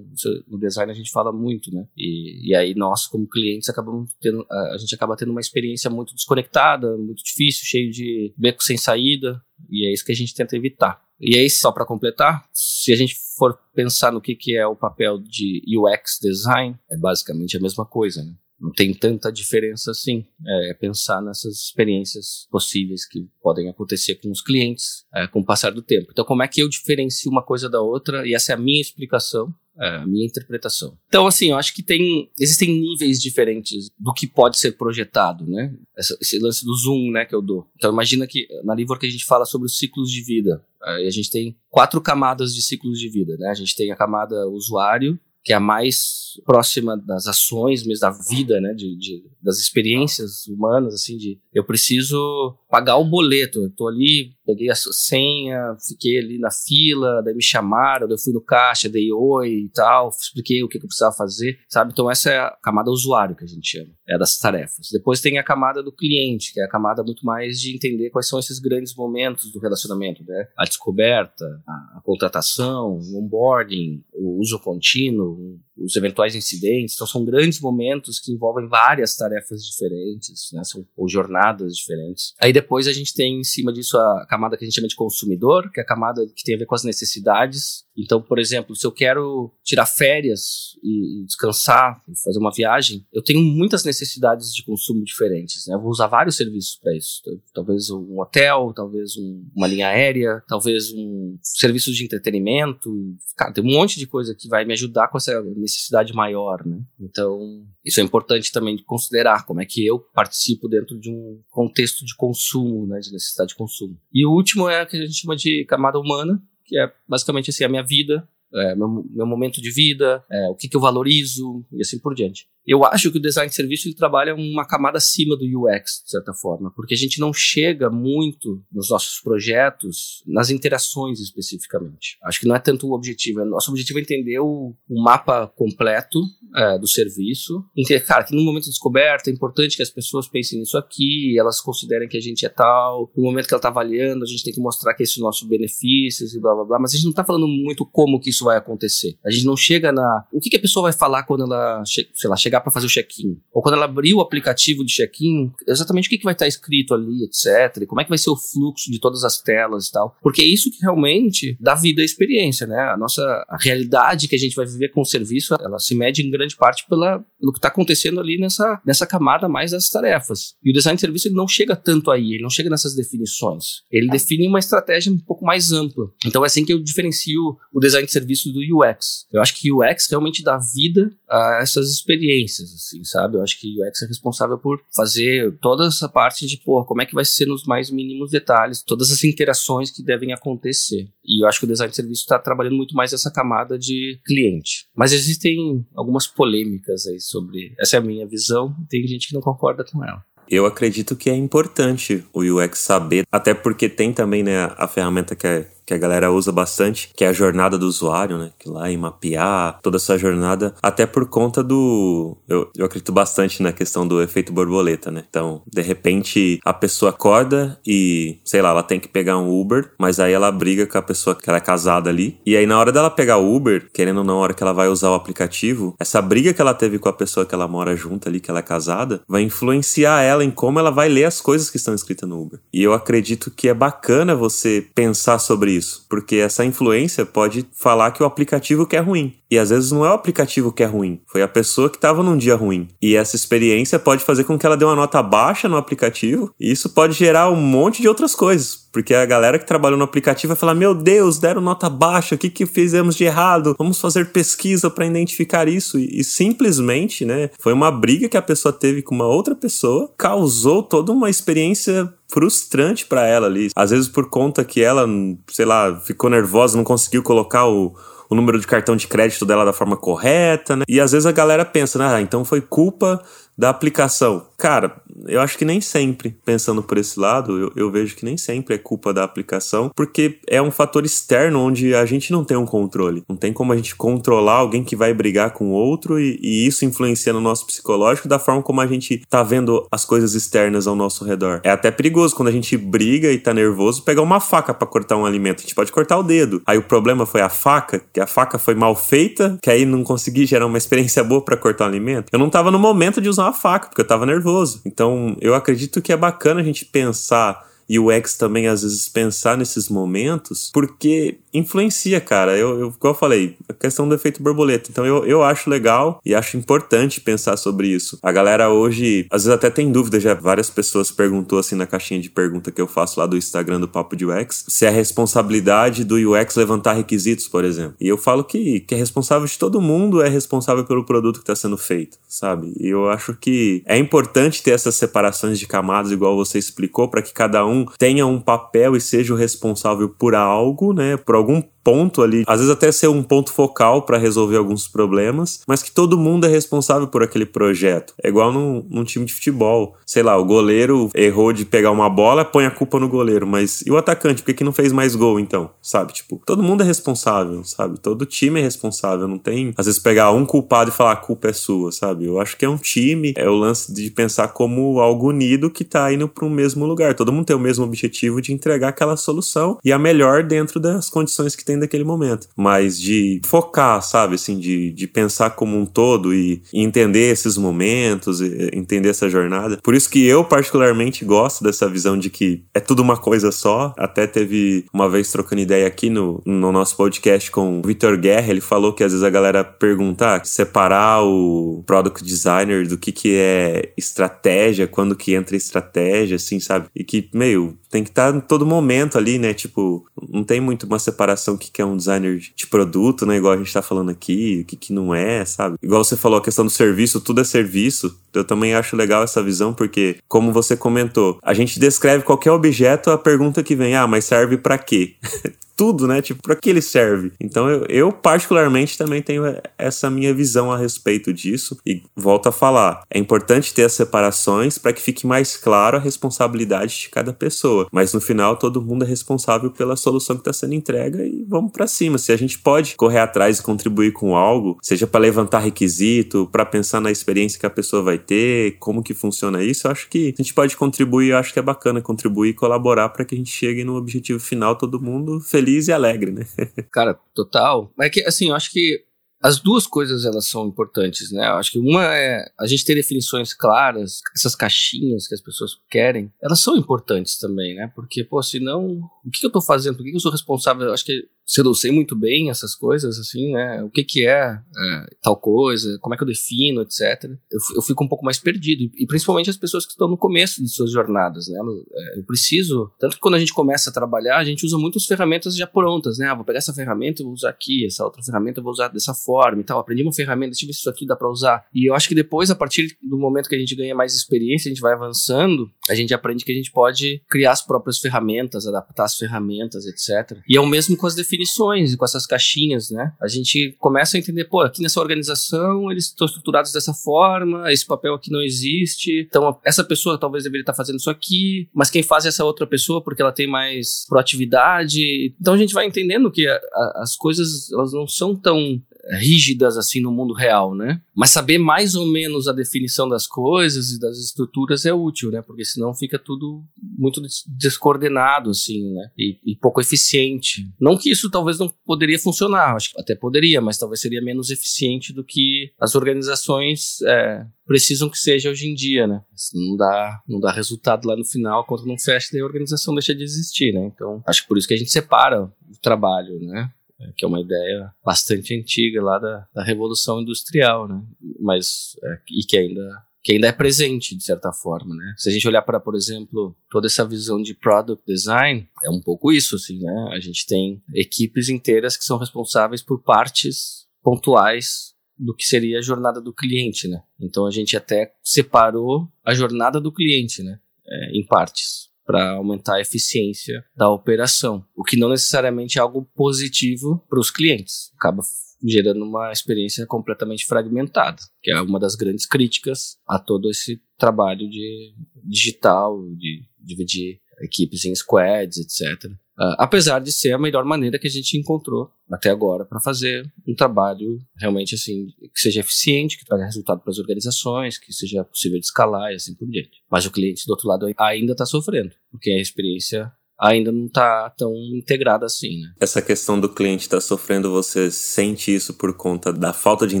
no design a gente fala muito, né? E, e aí nós como clientes acabamos tendo, a gente acaba tendo uma experiência muito desconectada, muito difícil, cheio de beco sem saída e é isso que a gente tenta evitar. E aí, só para completar, se a gente for pensar no que, que é o papel de UX design, é basicamente a mesma coisa, né? Não tem tanta diferença assim. É pensar nessas experiências possíveis que podem acontecer com os clientes é, com o passar do tempo. Então, como é que eu diferencio uma coisa da outra? E essa é a minha explicação é, a minha interpretação. Então, assim, eu acho que tem existem níveis diferentes do que pode ser projetado, né? Esse, lance do zoom, né, que eu dou. Então, imagina que na Livor que a gente fala sobre os ciclos de vida. Aí a gente tem quatro camadas de ciclos de vida, né? A gente tem a camada usuário, que é a mais próxima das ações, mesmo da vida, né, de, de, das experiências humanas, assim, de eu preciso pagar o boleto, eu tô ali, peguei a senha, fiquei ali na fila, daí me chamaram, daí eu fui no caixa, dei oi e tal, expliquei o que, que eu precisava fazer, sabe? Então essa é a camada usuário que a gente chama, é das tarefas. Depois tem a camada do cliente, que é a camada muito mais de entender quais são esses grandes momentos do relacionamento, né? A descoberta, a, a contratação, o onboarding, o uso contínuo, os eventuais incidentes. Então, são grandes momentos que envolvem várias tarefas diferentes, né? São, ou jornadas diferentes. Aí depois a gente tem em cima disso a camada que a gente chama de consumidor, que é a camada que tem a ver com as necessidades. Então, por exemplo, se eu quero tirar férias e, descansar, e fazer uma viagem, eu tenho muitas necessidades de consumo diferentes. Né? Eu vou usar vários serviços para isso. Então, talvez um hotel, talvez um, uma linha aérea, talvez um serviço de entretenimento. Cara, tem um monte de coisa que vai me ajudar com essa necessidade maior. Né? Então, isso é importante também de considerar como é que eu participo dentro de um contexto de consumo, né, de necessidade de consumo. E o último é o que a gente chama de camada humana, que é basicamente assim, a minha vida, é, meu, meu momento de vida, é, o que, que eu valorizo e assim por diante. Eu acho que o design de serviço ele trabalha uma camada acima do UX, de certa forma, porque a gente não chega muito nos nossos projetos nas interações especificamente. Acho que não é tanto o objetivo. Nosso objetivo é entender o, o mapa completo é, do serviço. Entender, cara, que no momento de descoberta é importante que as pessoas pensem nisso aqui, elas considerem que a gente é tal. No momento que ela está avaliando, a gente tem que mostrar que esse é o nosso benefício e blá blá blá. Mas a gente não está falando muito como que isso vai acontecer. A gente não chega na. O que, que a pessoa vai falar quando ela, sei lá, chega chegar para fazer o check-in. Ou quando ela abrir o aplicativo de check-in, exatamente o que, que vai estar escrito ali, etc. Como é que vai ser o fluxo de todas as telas e tal. Porque é isso que realmente dá vida à experiência, né? A nossa a realidade que a gente vai viver com o serviço, ela se mede em grande parte pela, pelo que está acontecendo ali nessa, nessa camada mais das tarefas. E o design de serviço ele não chega tanto aí, ele não chega nessas definições. Ele define uma estratégia um pouco mais ampla. Então é assim que eu diferencio o design de serviço do UX. Eu acho que o UX realmente dá vida a essas experiências experiências, assim, sabe? Eu acho que o UX é responsável por fazer toda essa parte de, pô, como é que vai ser nos mais mínimos detalhes, todas as interações que devem acontecer. E eu acho que o design de serviço está trabalhando muito mais essa camada de cliente. Mas existem algumas polêmicas aí sobre. Essa é a minha visão, tem gente que não concorda com ela. Eu acredito que é importante o UX saber, até porque tem também né, a ferramenta que é que a galera usa bastante, que é a jornada do usuário, né? Que lá em mapear toda essa jornada, até por conta do. Eu, eu acredito bastante na questão do efeito borboleta, né? Então, de repente, a pessoa acorda e, sei lá, ela tem que pegar um Uber, mas aí ela briga com a pessoa que ela é casada ali. E aí, na hora dela pegar o Uber, querendo ou não, na hora que ela vai usar o aplicativo, essa briga que ela teve com a pessoa que ela mora junto ali, que ela é casada, vai influenciar ela em como ela vai ler as coisas que estão escritas no Uber. E eu acredito que é bacana você pensar sobre isso, porque essa influência pode falar que o aplicativo que é ruim. E às vezes não é o aplicativo que é ruim, foi a pessoa que estava num dia ruim. E essa experiência pode fazer com que ela dê uma nota baixa no aplicativo, e isso pode gerar um monte de outras coisas. Porque a galera que trabalhou no aplicativo vai falar: Meu Deus, deram nota baixa, o que, que fizemos de errado? Vamos fazer pesquisa para identificar isso. E, e, simplesmente, né, foi uma briga que a pessoa teve com uma outra pessoa, causou toda uma experiência frustrante para ela ali. Às vezes por conta que ela, sei lá, ficou nervosa, não conseguiu colocar o o número de cartão de crédito dela da forma correta, né? E às vezes a galera pensa, né? Ah, então foi culpa da aplicação. Cara, eu acho que nem sempre, pensando por esse lado, eu, eu, vejo que nem sempre é culpa da aplicação, porque é um fator externo onde a gente não tem um controle. Não tem como a gente controlar alguém que vai brigar com outro e, e isso influencia no nosso psicológico da forma como a gente tá vendo as coisas externas ao nosso redor. É até perigoso quando a gente briga e tá nervoso pegar uma faca para cortar um alimento. A gente pode cortar o dedo. Aí o problema foi a faca, que a faca foi mal feita, que aí não consegui gerar uma experiência boa para cortar o alimento. Eu não tava no momento de usar uma faca, porque eu tava nervoso. Então, eu acredito que é bacana a gente pensar e o ex também às vezes pensar nesses momentos, porque influencia, cara. Eu, eu, como eu falei, a questão do efeito borboleta. Então eu, eu acho legal e acho importante pensar sobre isso. A galera hoje, às vezes até tem dúvida, já várias pessoas perguntou assim na caixinha de pergunta que eu faço lá do Instagram do Papo de UX, se é responsabilidade do UX levantar requisitos, por exemplo. E eu falo que, que é responsável de todo mundo, é responsável pelo produto que está sendo feito, sabe? E eu acho que é importante ter essas separações de camadas, igual você explicou, para que cada um tenha um papel e seja o responsável por algo, né? Por algum ponto ali, às vezes até ser um ponto focal para resolver alguns problemas, mas que todo mundo é responsável por aquele projeto. É igual num, num, time de futebol. Sei lá, o goleiro errou de pegar uma bola, põe a culpa no goleiro, mas e o atacante, por que, que não fez mais gol então? Sabe? Tipo, todo mundo é responsável, sabe? Todo time é responsável. Não tem, às vezes, pegar um culpado e falar a culpa é sua, sabe? Eu acho que é um time, é o lance de pensar como algo unido que tá indo para um mesmo lugar. Todo mundo tem o mesmo objetivo de entregar aquela solução e a melhor dentro das condições que tem tem daquele momento. Mas de focar, sabe, assim, de, de pensar como um todo e, e entender esses momentos, entender essa jornada. Por isso que eu particularmente gosto dessa visão de que é tudo uma coisa só. Até teve uma vez trocando ideia aqui no, no nosso podcast com o Vitor Guerra, ele falou que às vezes a galera pergunta, ah, separar o product designer do que que é estratégia, quando que entra estratégia, assim, sabe? E que, meio, tem que estar tá em todo momento ali, né? Tipo, não tem muito uma separação que, que é um designer de produto, né? Igual a gente tá falando aqui, o que, que não é, sabe? Igual você falou, a questão do serviço, tudo é serviço. Eu também acho legal essa visão, porque, como você comentou, a gente descreve qualquer objeto, a pergunta que vem, ah, mas serve para quê? tudo, né? Tipo, para que ele serve? Então eu, eu, particularmente também tenho essa minha visão a respeito disso e volto a falar, é importante ter as separações para que fique mais claro a responsabilidade de cada pessoa, mas no final todo mundo é responsável pela solução que está sendo entregue e vamos para cima. Se a gente pode correr atrás e contribuir com algo, seja para levantar requisito, para pensar na experiência que a pessoa vai ter, como que funciona isso, eu acho que a gente pode contribuir, eu acho que é bacana contribuir e colaborar para que a gente chegue no objetivo final todo mundo feliz feliz e alegre, né? Cara, total. É que, assim, eu acho que as duas coisas elas são importantes, né? Eu acho que uma é a gente ter definições claras, essas caixinhas que as pessoas querem, elas são importantes também, né? Porque, pô, senão, o que eu tô fazendo? Por que eu sou responsável? Eu acho que se eu sei muito bem essas coisas, assim, né? O que que é, é tal coisa, como é que eu defino, etc. Eu, eu, fico um pouco mais perdido. E principalmente as pessoas que estão no começo de suas jornadas, né? É, eu preciso... Tanto que quando a gente começa a trabalhar, a gente usa muitas ferramentas já prontas, né? Ah, vou pegar essa ferramenta e vou usar aqui, essa outra ferramenta eu vou usar dessa forma e tal. Aprendi uma ferramenta, deixa eu ver se isso aqui dá para usar. E eu acho que depois, a partir do momento que a gente ganha mais experiência, a gente vai avançando, a gente aprende que a gente pode criar as próprias ferramentas, adaptar as ferramentas, etc. E é o mesmo com as definições definições com essas caixinhas, né? A gente começa a entender, pô, aqui nessa organização eles estão estruturados dessa forma, esse papel aqui não existe, então essa pessoa talvez deveria estar fazendo isso aqui, mas quem faz é essa outra pessoa porque ela tem mais proatividade. Então a gente vai entendendo que a, a, as coisas elas não são tão rígidas assim no mundo real, né? Mas saber mais ou menos a definição das coisas e das estruturas é útil, né? Porque senão fica tudo muito descoordenado, assim, né? E, e pouco eficiente. Não que isso talvez não poderia funcionar, acho que até poderia, mas talvez seria menos eficiente do que as organizações é, precisam que seja hoje em dia, né? Não dá, não dá resultado lá no final, quando não fecha, daí a organização deixa de existir, né? Então, acho que por isso que a gente separa o trabalho, né? É, que é uma ideia bastante antiga lá da, da Revolução Industrial, né? Mas, é, e que ainda que ainda é presente, de certa forma, né? Se a gente olhar para, por exemplo, toda essa visão de product design, é um pouco isso, assim, né? A gente tem equipes inteiras que são responsáveis por partes pontuais do que seria a jornada do cliente, né? Então a gente até separou a jornada do cliente, né? É, em partes para aumentar a eficiência da operação, o que não necessariamente é algo positivo para os clientes. Acaba gerando uma experiência completamente fragmentada, que é uma das grandes críticas a todo esse trabalho de digital, de dividir equipes em squads, etc. Uh, apesar de ser a melhor maneira que a gente encontrou até agora para fazer um trabalho realmente assim que seja eficiente, que traga resultado para as organizações, que seja possível de escalar e assim por diante. Mas o cliente do outro lado ainda está sofrendo, porque a experiência ainda não está tão integrada assim, né? Essa questão do cliente estar tá sofrendo, você sente isso por conta da falta de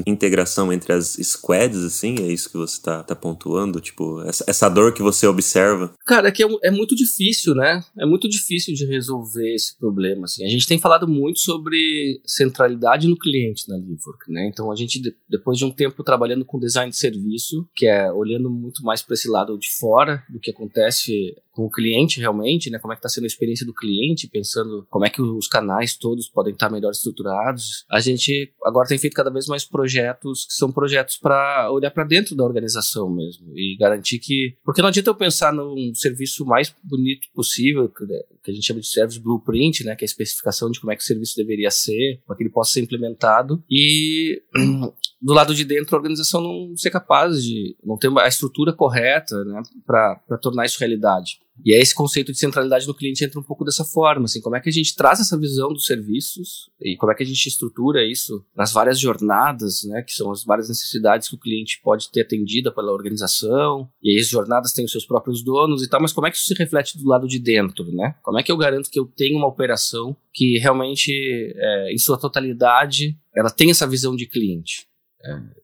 integração entre as squads, assim? É isso que você está tá pontuando? Tipo, essa, essa, dor que você observa? Cara, é que é, é, muito difícil, né? É muito difícil de resolver esse problema, assim. A gente tem falado muito sobre centralidade no cliente na Livework, né? Então, a gente, depois de um tempo trabalhando com design de serviço, que é olhando muito mais para esse lado de fora do que acontece com o cliente realmente, né? Como é que está sendo a experiência do cliente, pensando como é que os canais todos podem estar melhor estruturados. A gente agora tem feito cada vez mais projetos que são projetos para olhar para dentro da organização mesmo e garantir que, porque não adianta eu pensar num serviço mais bonito possível, que a gente chama de service blueprint, né? Que é a especificação de como é que o serviço deveria ser, para que ele possa ser implementado e do lado de dentro a organização não ser capaz de não ter a estrutura correta né, para tornar isso realidade. E aí esse conceito de centralidade do cliente entra um pouco dessa forma, assim, como é que a gente traz essa visão dos serviços e como é que a gente estrutura isso nas várias jornadas, né, que são as várias necessidades que o cliente pode ter atendida pela organização, e aí as jornadas têm os seus próprios donos e tal, mas como é que isso se reflete do lado de dentro, né? Como é que eu garanto que eu tenho uma operação que realmente, é, em sua totalidade, ela tem essa visão de cliente?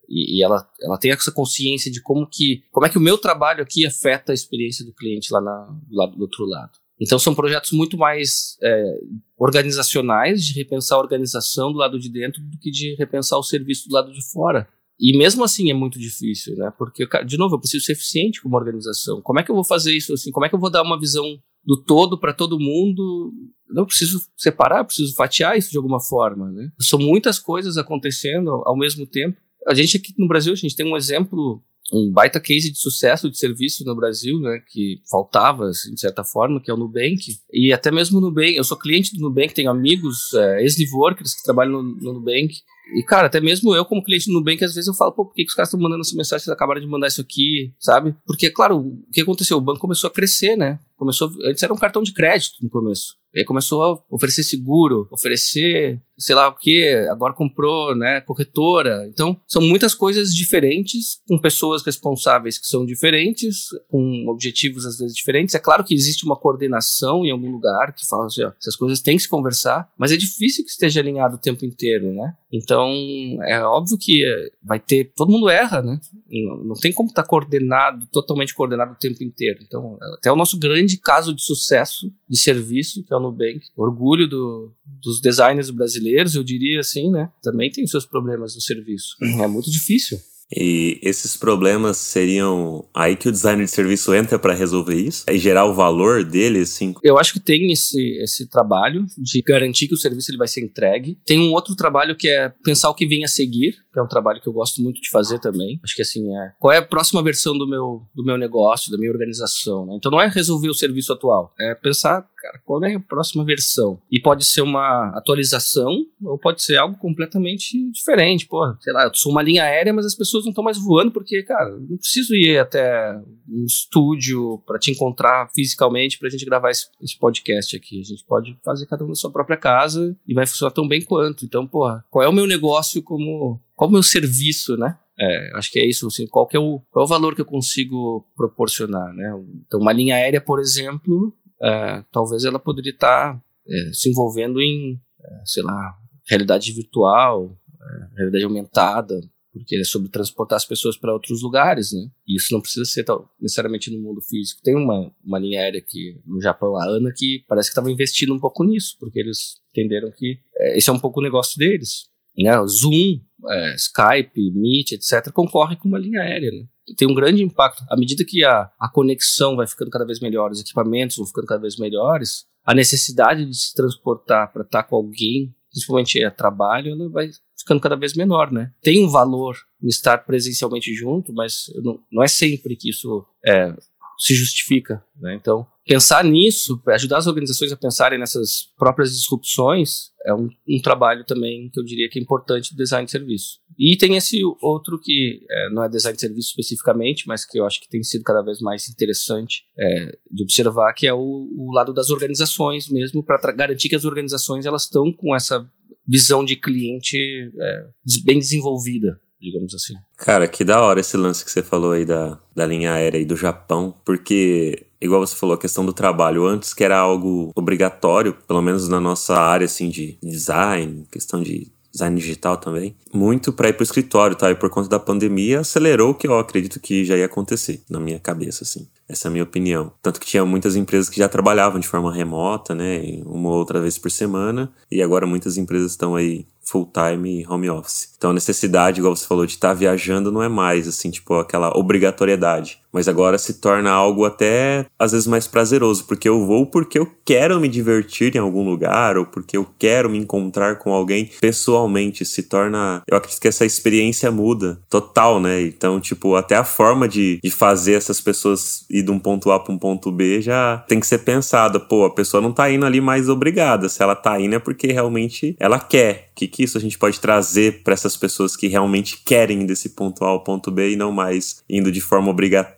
E, e, ela, ela tem essa consciência de como que como é que o meu trabalho aqui afeta a experiência do cliente lá na, do, lado, do outro lado. Então são projetos muito mais é, organizacionais, de repensar a organização do lado de dentro do que de repensar o serviço do lado de fora. E mesmo assim é muito difícil, né? Porque, de novo, eu preciso ser eficiente como organização. Como é que eu vou fazer isso assim? Como é que eu vou dar uma visão do todo para todo mundo? Eu preciso separar, preciso fatiar isso de alguma forma, né? São muitas coisas acontecendo ao mesmo tempo a gente aqui no Brasil, a gente tem um exemplo, um baita case de sucesso de serviço no Brasil, né, que faltava, assim, de certa forma, que é o Nubank. E até mesmo o Nubank, eu sou cliente do Nubank, tenho amigos, é, ex-live workers que trabalham no, no Nubank, e, cara, até mesmo eu, como cliente do Nubank, às vezes eu falo, pô, por que, que os caras estão mandando essa mensagem? Vocês acabaram de mandar isso aqui, sabe? Porque, claro, o que aconteceu? O banco começou a crescer, né? Começou, antes era um cartão de crédito no começo. Aí começou a oferecer seguro, oferecer sei lá o que, agora comprou, né, corretora. Então, são muitas coisas diferentes, com pessoas responsáveis que são diferentes, com objetivos às vezes diferentes. É claro que existe uma coordenação em algum lugar que fala assim, ó, essas coisas têm que se conversar, mas é difícil que esteja alinhado o tempo inteiro, né? Então, é óbvio que vai ter, todo mundo erra, né? Não, não tem como estar tá coordenado, totalmente coordenado o tempo inteiro. Então, até o nosso grande caso de sucesso de serviço, que é o Nubank, orgulho do, dos designers brasileiros, eu diria assim, né? Também tem seus problemas no serviço. É muito difícil. E esses problemas seriam aí que o designer de serviço entra para resolver isso? E gerar o valor dele, assim? Eu acho que tem esse, esse trabalho de garantir que o serviço ele vai ser entregue. Tem um outro trabalho que é pensar o que vem a seguir, que é um trabalho que eu gosto muito de fazer também. Acho que assim, é qual é a próxima versão do meu, do meu negócio, da minha organização, né? Então não é resolver o serviço atual, é pensar cara, qual é a próxima versão? E pode ser uma atualização ou pode ser algo completamente diferente. Pô, sei lá, eu sou uma linha aérea, mas as pessoas não estão mais voando porque, cara, não preciso ir até um estúdio para te encontrar fisicamente para a gente gravar esse, esse, podcast aqui. A gente pode fazer cada um na sua própria casa e vai funcionar tão bem quanto. Então, porra, qual é o meu negócio como. Qual é o meu serviço, né? É, acho que é isso, assim, qual, é o, qual é o valor que eu consigo proporcionar, né? Então, uma linha aérea, por exemplo, é, talvez ela poderia estar é, se envolvendo em, é, sei lá, realidade virtual, realidade aumentada, porque é sobre transportar as pessoas para outros lugares, né? E isso não precisa ser tal, necessariamente no mundo físico. Tem uma, uma linha aérea aqui no Japão, a ANA, que parece que estava investindo um pouco nisso, porque eles entenderam que esse é um pouco o negócio deles. Né? Zoom, é, Skype, Meet, etc., concorre com uma linha aérea, né? Tem um grande impacto. À medida que a, a conexão vai ficando cada vez melhor, os equipamentos vão ficando cada vez melhores, a necessidade de se transportar para estar com alguém, principalmente a trabalho, ela vai ficando cada vez menor, né? Tem um valor em estar presencialmente junto, mas não, não é sempre que isso é, se justifica, né? Então, pensar nisso, ajudar as organizações a pensarem nessas próprias disrupções, é um, um, trabalho também que eu diria que é importante do design de serviço. E tem esse outro que é, não é design de serviço especificamente, mas que eu acho que tem sido cada vez mais interessante é, de observar, que é o, o lado das organizações mesmo, para garantir que as organizações elas estão com essa visão de cliente é, bem desenvolvida, digamos assim. Cara, que da hora esse lance que você falou aí da, da linha aérea aí do Japão, porque igual você falou, a questão do trabalho antes que era algo obrigatório, pelo menos na nossa área assim de design, questão de design digital também, muito para ir para o escritório, tá? E por conta da pandemia acelerou o que eu acredito que já ia acontecer na minha cabeça, assim. Essa é a minha opinião. Tanto que tinha muitas empresas que já trabalhavam de forma remota, né? Uma ou outra vez por semana, e agora muitas empresas estão aí full-time home office. Então a necessidade, igual você falou, de estar tá viajando não é mais assim, tipo, aquela obrigatoriedade. Mas agora se torna algo até às vezes mais prazeroso, porque eu vou porque eu quero me divertir em algum lugar, ou porque eu quero me encontrar com alguém pessoalmente. Se torna. Eu acredito que essa experiência muda total, né? Então, tipo, até a forma de, de fazer essas pessoas ir de um ponto A para um ponto B já tem que ser pensada. Pô, a pessoa não tá indo ali mais obrigada. Se ela tá indo é porque realmente ela quer. O que, que isso a gente pode trazer para essas pessoas que realmente querem desse ponto A ao ponto B e não mais indo de forma obrigatória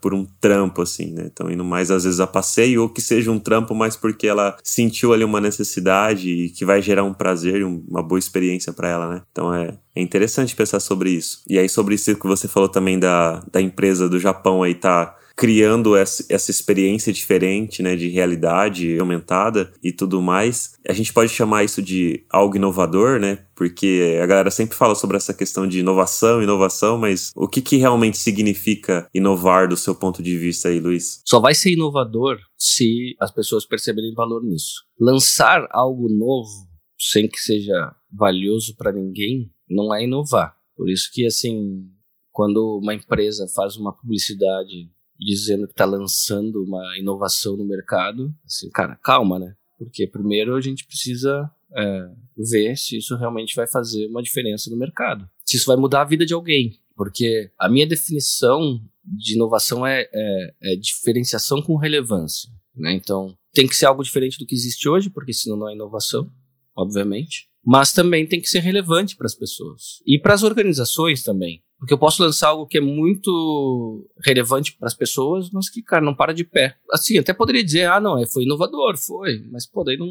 por um trampo, assim, né? Então, indo mais às vezes a passeio ou que seja um trampo, mas porque ela sentiu ali uma necessidade e que vai gerar um prazer uma boa experiência para ela, né? Então, é, é interessante pensar sobre isso. E aí, sobre isso que você falou também da, da empresa do Japão aí tá criando essa, experiência diferente, né, de realidade aumentada e tudo mais. A gente pode chamar isso de algo inovador, né, porque a galera sempre fala sobre essa questão de inovação, inovação, mas o que, que realmente significa inovar do seu ponto de vista aí, Luiz? Só vai ser inovador se as pessoas perceberem valor nisso. Lançar algo novo sem que seja valioso para ninguém não é inovar. Por isso que, assim, quando uma empresa faz uma publicidade dizendo que está lançando uma inovação no mercado, assim, cara, calma, né? Porque primeiro a gente precisa é, ver se isso realmente vai fazer uma diferença no mercado, se isso vai mudar a vida de alguém. Porque a minha definição de inovação é, é, é diferenciação com relevância. Né? Então, tem que ser algo diferente do que existe hoje, porque senão não é inovação, obviamente. Mas também tem que ser relevante para as pessoas e para as organizações também. Porque eu posso lançar algo que é muito relevante para as pessoas, mas que, cara, não para de pé. Assim, até poderia dizer, ah, não, é, foi inovador, foi, mas, pô, daí não,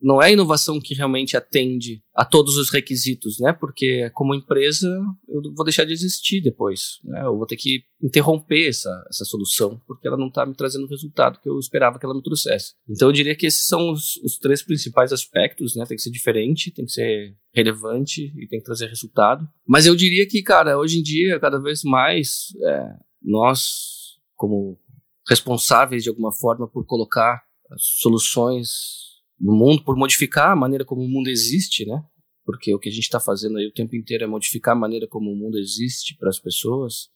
não é inovação que realmente atende a todos os requisitos, né? Porque como empresa eu vou deixar de existir depois, né? Eu vou ter que interromper essa, essa solução porque ela não está me trazendo o resultado que eu esperava que ela me trouxesse. Então eu diria que esses são os, os três principais aspectos, né? Tem que ser diferente, tem que ser relevante e tem que trazer resultado. Mas eu diria que, cara, hoje em dia cada vez mais é, nós como responsáveis de alguma forma por colocar soluções no mundo, por modificar a maneira como o mundo existe, né? Porque o que a gente está fazendo aí o tempo inteiro é modificar a maneira como o mundo existe para as pessoas,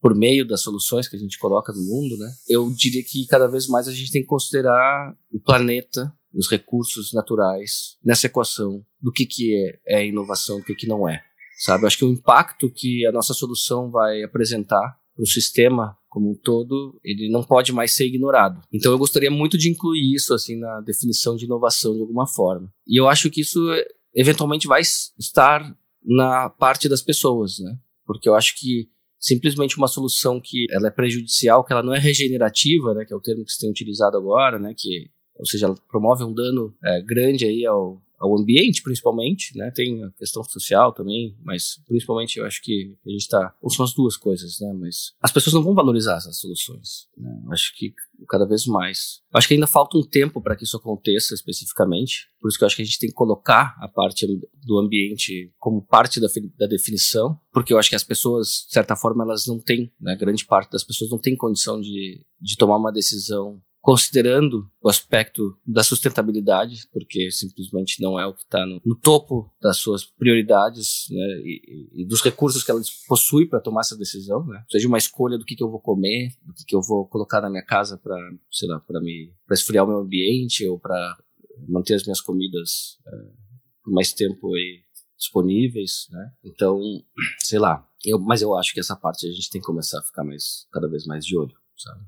por meio das soluções que a gente coloca no mundo, né? Eu diria que cada vez mais a gente tem que considerar o planeta, os recursos naturais nessa equação do que, que é, é inovação, do que, que não é, sabe? Acho que o impacto que a nossa solução vai apresentar o sistema como um todo, ele não pode mais ser ignorado. Então eu gostaria muito de incluir isso assim na definição de inovação de alguma forma. E eu acho que isso eventualmente vai estar na parte das pessoas, né? Porque eu acho que simplesmente uma solução que ela é prejudicial, que ela não é regenerativa, né, que é o termo que se tem utilizado agora, né, que ou seja, ela promove um dano é, grande aí ao, ao ambiente, principalmente, né? Tem a questão social também, mas principalmente eu acho que a gente está. Ou são as duas coisas, né? Mas as pessoas não vão valorizar essas soluções. Né? Acho que cada vez mais. Acho que ainda falta um tempo para que isso aconteça especificamente. Por isso que eu acho que a gente tem que colocar a parte do ambiente como parte da, da definição, porque eu acho que as pessoas, de certa forma, elas não têm, né? Grande parte das pessoas não tem condição de, de tomar uma decisão considerando o aspecto da sustentabilidade, porque simplesmente não é o que está no, no, topo das suas prioridades né, e, e, dos recursos que ela possui para tomar essa decisão, né? seja uma escolha do que, que eu vou comer, do que, que eu vou colocar na minha casa para, sei lá, para me para esfriar o meu ambiente ou para manter as minhas comidas é, por mais tempo aí disponíveis, né? Então, sei lá, eu, mas eu acho que essa parte a gente tem que começar a ficar mais cada vez mais de olho, sabe?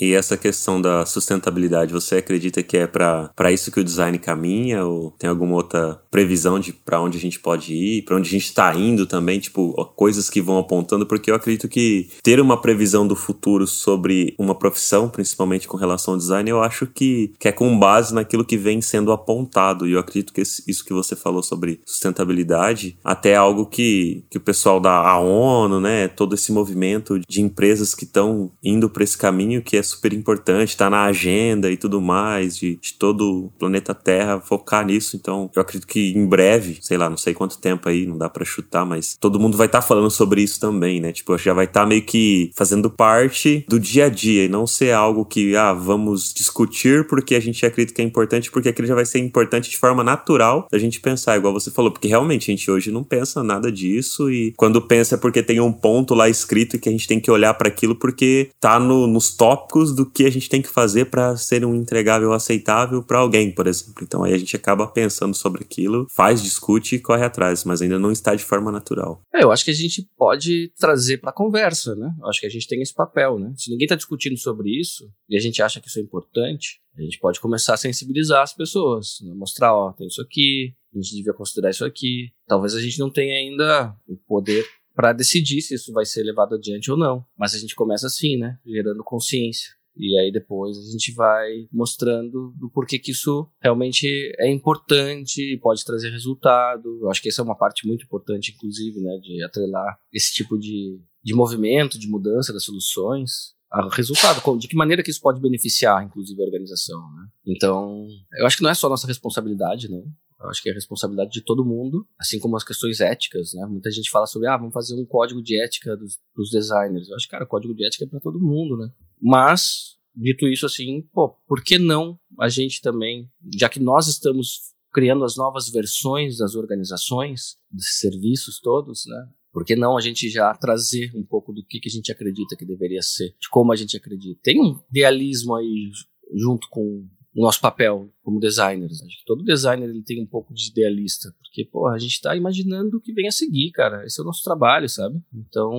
E essa questão da sustentabilidade, você acredita que é para isso que o design caminha? Ou tem alguma outra previsão de para onde a gente pode ir, para onde a gente está indo também? Tipo, coisas que vão apontando, porque eu acredito que ter uma previsão do futuro sobre uma profissão, principalmente com relação ao design, eu acho que, que é com base naquilo que vem sendo apontado. E eu acredito que isso que você falou sobre sustentabilidade, até é algo que, que o pessoal da ONU, né, todo esse movimento de empresas que estão indo para esse caminho que é super importante, está na agenda e tudo mais, de, de, todo o planeta Terra focar nisso. Então, eu acredito que em breve, sei lá, não sei quanto tempo aí, não dá para chutar, mas todo mundo vai estar tá falando sobre isso também, né? Tipo, já vai estar tá meio que fazendo parte do dia a dia e não ser algo que, ah, vamos discutir porque a gente acredita que é importante, porque aquilo já vai ser importante de forma natural da gente pensar, igual você falou, porque realmente a gente hoje não pensa nada disso e quando pensa é porque tem um ponto lá escrito que a gente tem que olhar para aquilo porque tá no, nos tópicos do que a gente tem que fazer para ser um entregável aceitável para alguém, por exemplo. Então aí a gente acaba pensando sobre aquilo, faz, discute e corre atrás, mas ainda não está de forma natural. É, eu acho que a gente pode trazer para conversa, né? Eu acho que a gente tem esse papel, né? Se ninguém está discutindo sobre isso e a gente acha que isso é importante, a gente pode começar a sensibilizar as pessoas, né? mostrar, ó, tem isso aqui, a gente devia considerar isso aqui. Talvez a gente não tenha ainda o poder para decidir se isso vai ser levado adiante ou não. Mas a gente começa assim, né? Gerando consciência. E aí depois a gente vai mostrando do porquê que isso realmente é importante pode trazer resultado. Eu acho que essa é uma parte muito importante, inclusive, né? De atrelar esse tipo de, de movimento, de mudança das soluções a resultado, de que maneira que isso pode beneficiar, inclusive, a organização, né? Então, eu acho que não é só nossa responsabilidade, não. Eu acho que é responsabilidade de todo mundo, assim como as questões éticas, né? Muita gente fala sobre, ah, vamos fazer um código de ética dos, dos designers. Eu acho que, cara, código de ética é para todo mundo, né? Mas, dito isso assim, pô, por que não a gente também, já que nós estamos criando as novas versões das organizações, dos serviços todos, né? Por que não a gente já trazer um pouco do que, que a gente acredita que deveria ser, de como a gente acredita? Tem um idealismo aí junto com o nosso papel como designers. Acho que todo designer ele tem um pouco de idealista, porque, pô, a gente está imaginando o que vem a seguir, cara. Esse é o nosso trabalho, sabe? Então,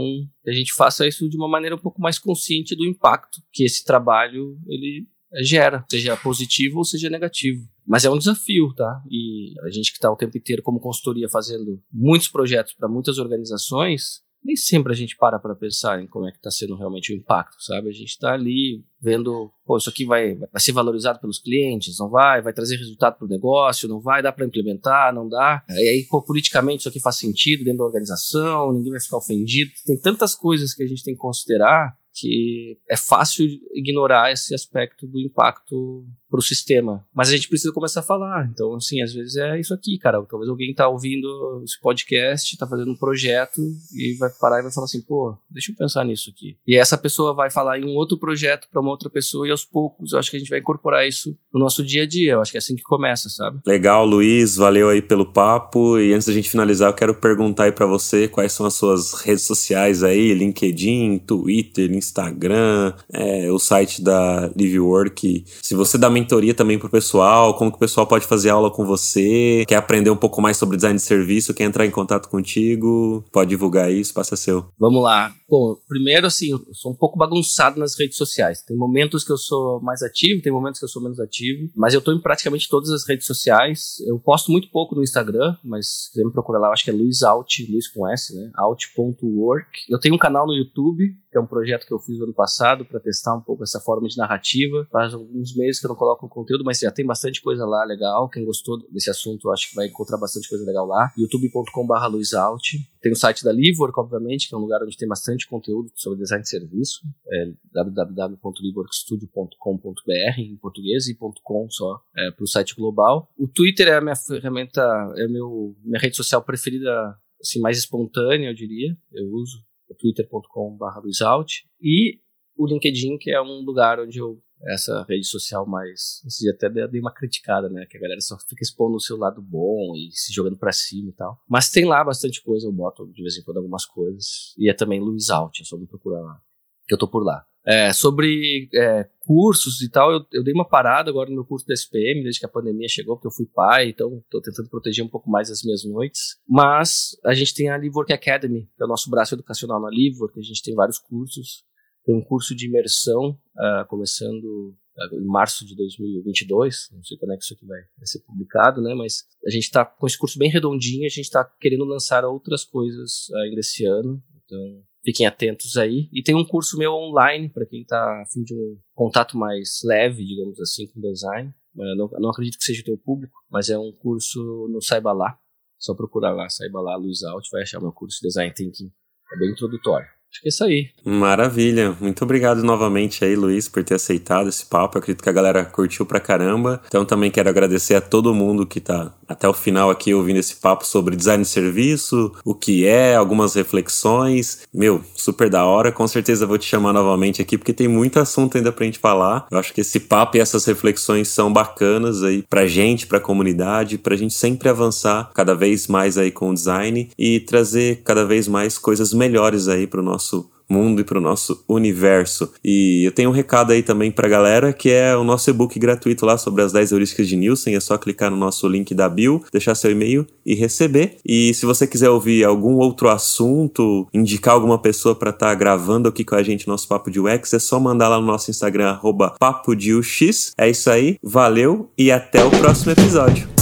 a gente faça isso de uma maneira um pouco mais consciente do impacto que esse trabalho ele gera, seja positivo ou seja negativo. Mas é um desafio, tá? E a gente que está o tempo inteiro como consultoria fazendo muitos projetos para muitas organizações, nem sempre a gente para para pensar em como é que está sendo realmente o impacto, sabe? A gente está ali vendo, pô, isso aqui vai, vai ser valorizado pelos clientes, não vai, vai trazer resultado para o negócio, não vai, dá para implementar, não dá. E aí, pô, politicamente isso aqui faz sentido dentro da organização, ninguém vai ficar ofendido. Tem tantas coisas que a gente tem que considerar que é fácil ignorar esse aspecto do impacto para o sistema. Mas a gente precisa começar a falar. Então, assim, às vezes é isso aqui, cara. Talvez alguém tá ouvindo esse podcast, tá fazendo um projeto e vai parar e vai falar assim, pô, deixa eu pensar nisso aqui. E essa pessoa vai falar em um outro projeto para uma outra pessoa e aos poucos eu acho que a gente vai incorporar isso no nosso dia a dia. Eu acho que é assim que começa, sabe? Legal, Luiz. Valeu aí pelo papo. E antes da gente finalizar, eu quero perguntar aí para você quais são as suas redes sociais aí, LinkedIn, Twitter, Instagram, é, o site da LiveWork. Se você dá mentoria também pro pessoal, como que o pessoal pode fazer aula com você, quer aprender um pouco mais sobre design de serviço, quer entrar em contato contigo, pode divulgar isso, passa seu. Vamos lá. Bom, primeiro, assim, eu sou um pouco bagunçado nas redes sociais. Tem momentos que eu sou mais ativo, tem momentos que eu sou menos ativo, mas eu tô em praticamente todas as redes sociais. Eu posto muito pouco no Instagram, mas se me procurar lá, eu acho que é Luiz Alt, Luiz com S, né? Alt.work. Eu tenho um canal no YouTube, que é um projeto que eu fiz no ano passado para testar um pouco essa forma de narrativa. Faz alguns meses que eu não coloco conteúdo, mas já tem bastante coisa lá legal. Quem gostou desse assunto, acho que vai encontrar bastante coisa legal lá. youtube.com.br luizalt. Tem o site da Livework, obviamente, que é um lugar onde tem bastante conteúdo sobre design de serviço. É www.liveworkstudio.com.br em português e .com só é, para o site global. O Twitter é a minha ferramenta, é a meu, minha rede social preferida, assim, mais espontânea, eu diria. Eu uso twitter.com.br. E o LinkedIn, que é um lugar onde eu essa rede social mais. Assim, até dei uma criticada, né? Que a galera só fica expondo o seu lado bom e se jogando pra cima e tal. Mas tem lá bastante coisa, eu boto de vez em quando algumas coisas. E é também Luiz Alt, é só me procurar lá. Que eu tô por lá. É, sobre é, cursos e tal, eu, eu, dei uma parada agora no meu curso da SPM, desde que a pandemia chegou, porque eu fui pai, então estou tentando proteger um pouco mais as minhas noites. Mas a gente tem a Livework Academy, que é o nosso braço educacional na Livework, a gente tem vários cursos. Tem um curso de imersão uh, começando uh, em março de 2022. Não sei quando é que isso aqui vai, vai ser publicado, né? Mas a gente está com esse curso bem redondinho. A gente está querendo lançar outras coisas ainda esse ano. Então fiquem atentos aí. E tem um curso meu online para quem está a fim de um contato mais leve, digamos assim, com design. Não, não acredito que seja o teu público, mas é um curso no Saiba Lá. Só procurar lá, Saiba Lá, Luiz Alt, vai achar meu curso de Design Thinking. É bem introdutório. Acho que é isso aí. Maravilha. Muito obrigado novamente aí, Luiz, por ter aceitado esse papo. Eu acredito que a galera curtiu pra caramba. Então também quero agradecer a todo mundo que tá até o final aqui ouvindo esse papo sobre design de serviço, o que é, algumas reflexões. Meu, super da hora. Com certeza vou te chamar novamente aqui porque tem muito assunto ainda pra gente falar. Eu acho que esse papo e essas reflexões são bacanas aí pra gente, pra comunidade, pra gente sempre avançar cada vez mais aí com o design e trazer cada vez mais coisas melhores aí pro nosso nosso mundo e para o nosso universo. E eu tenho um recado aí também para a galera, que é o nosso e-book gratuito lá sobre as 10 heurísticas de Nielsen. É só clicar no nosso link da bio, deixar seu e-mail e receber. E se você quiser ouvir algum outro assunto, indicar alguma pessoa para estar tá gravando aqui com a gente nosso Papo de UX, é só mandar lá no nosso Instagram, arroba Papo de UX. É isso aí, valeu e até o próximo episódio.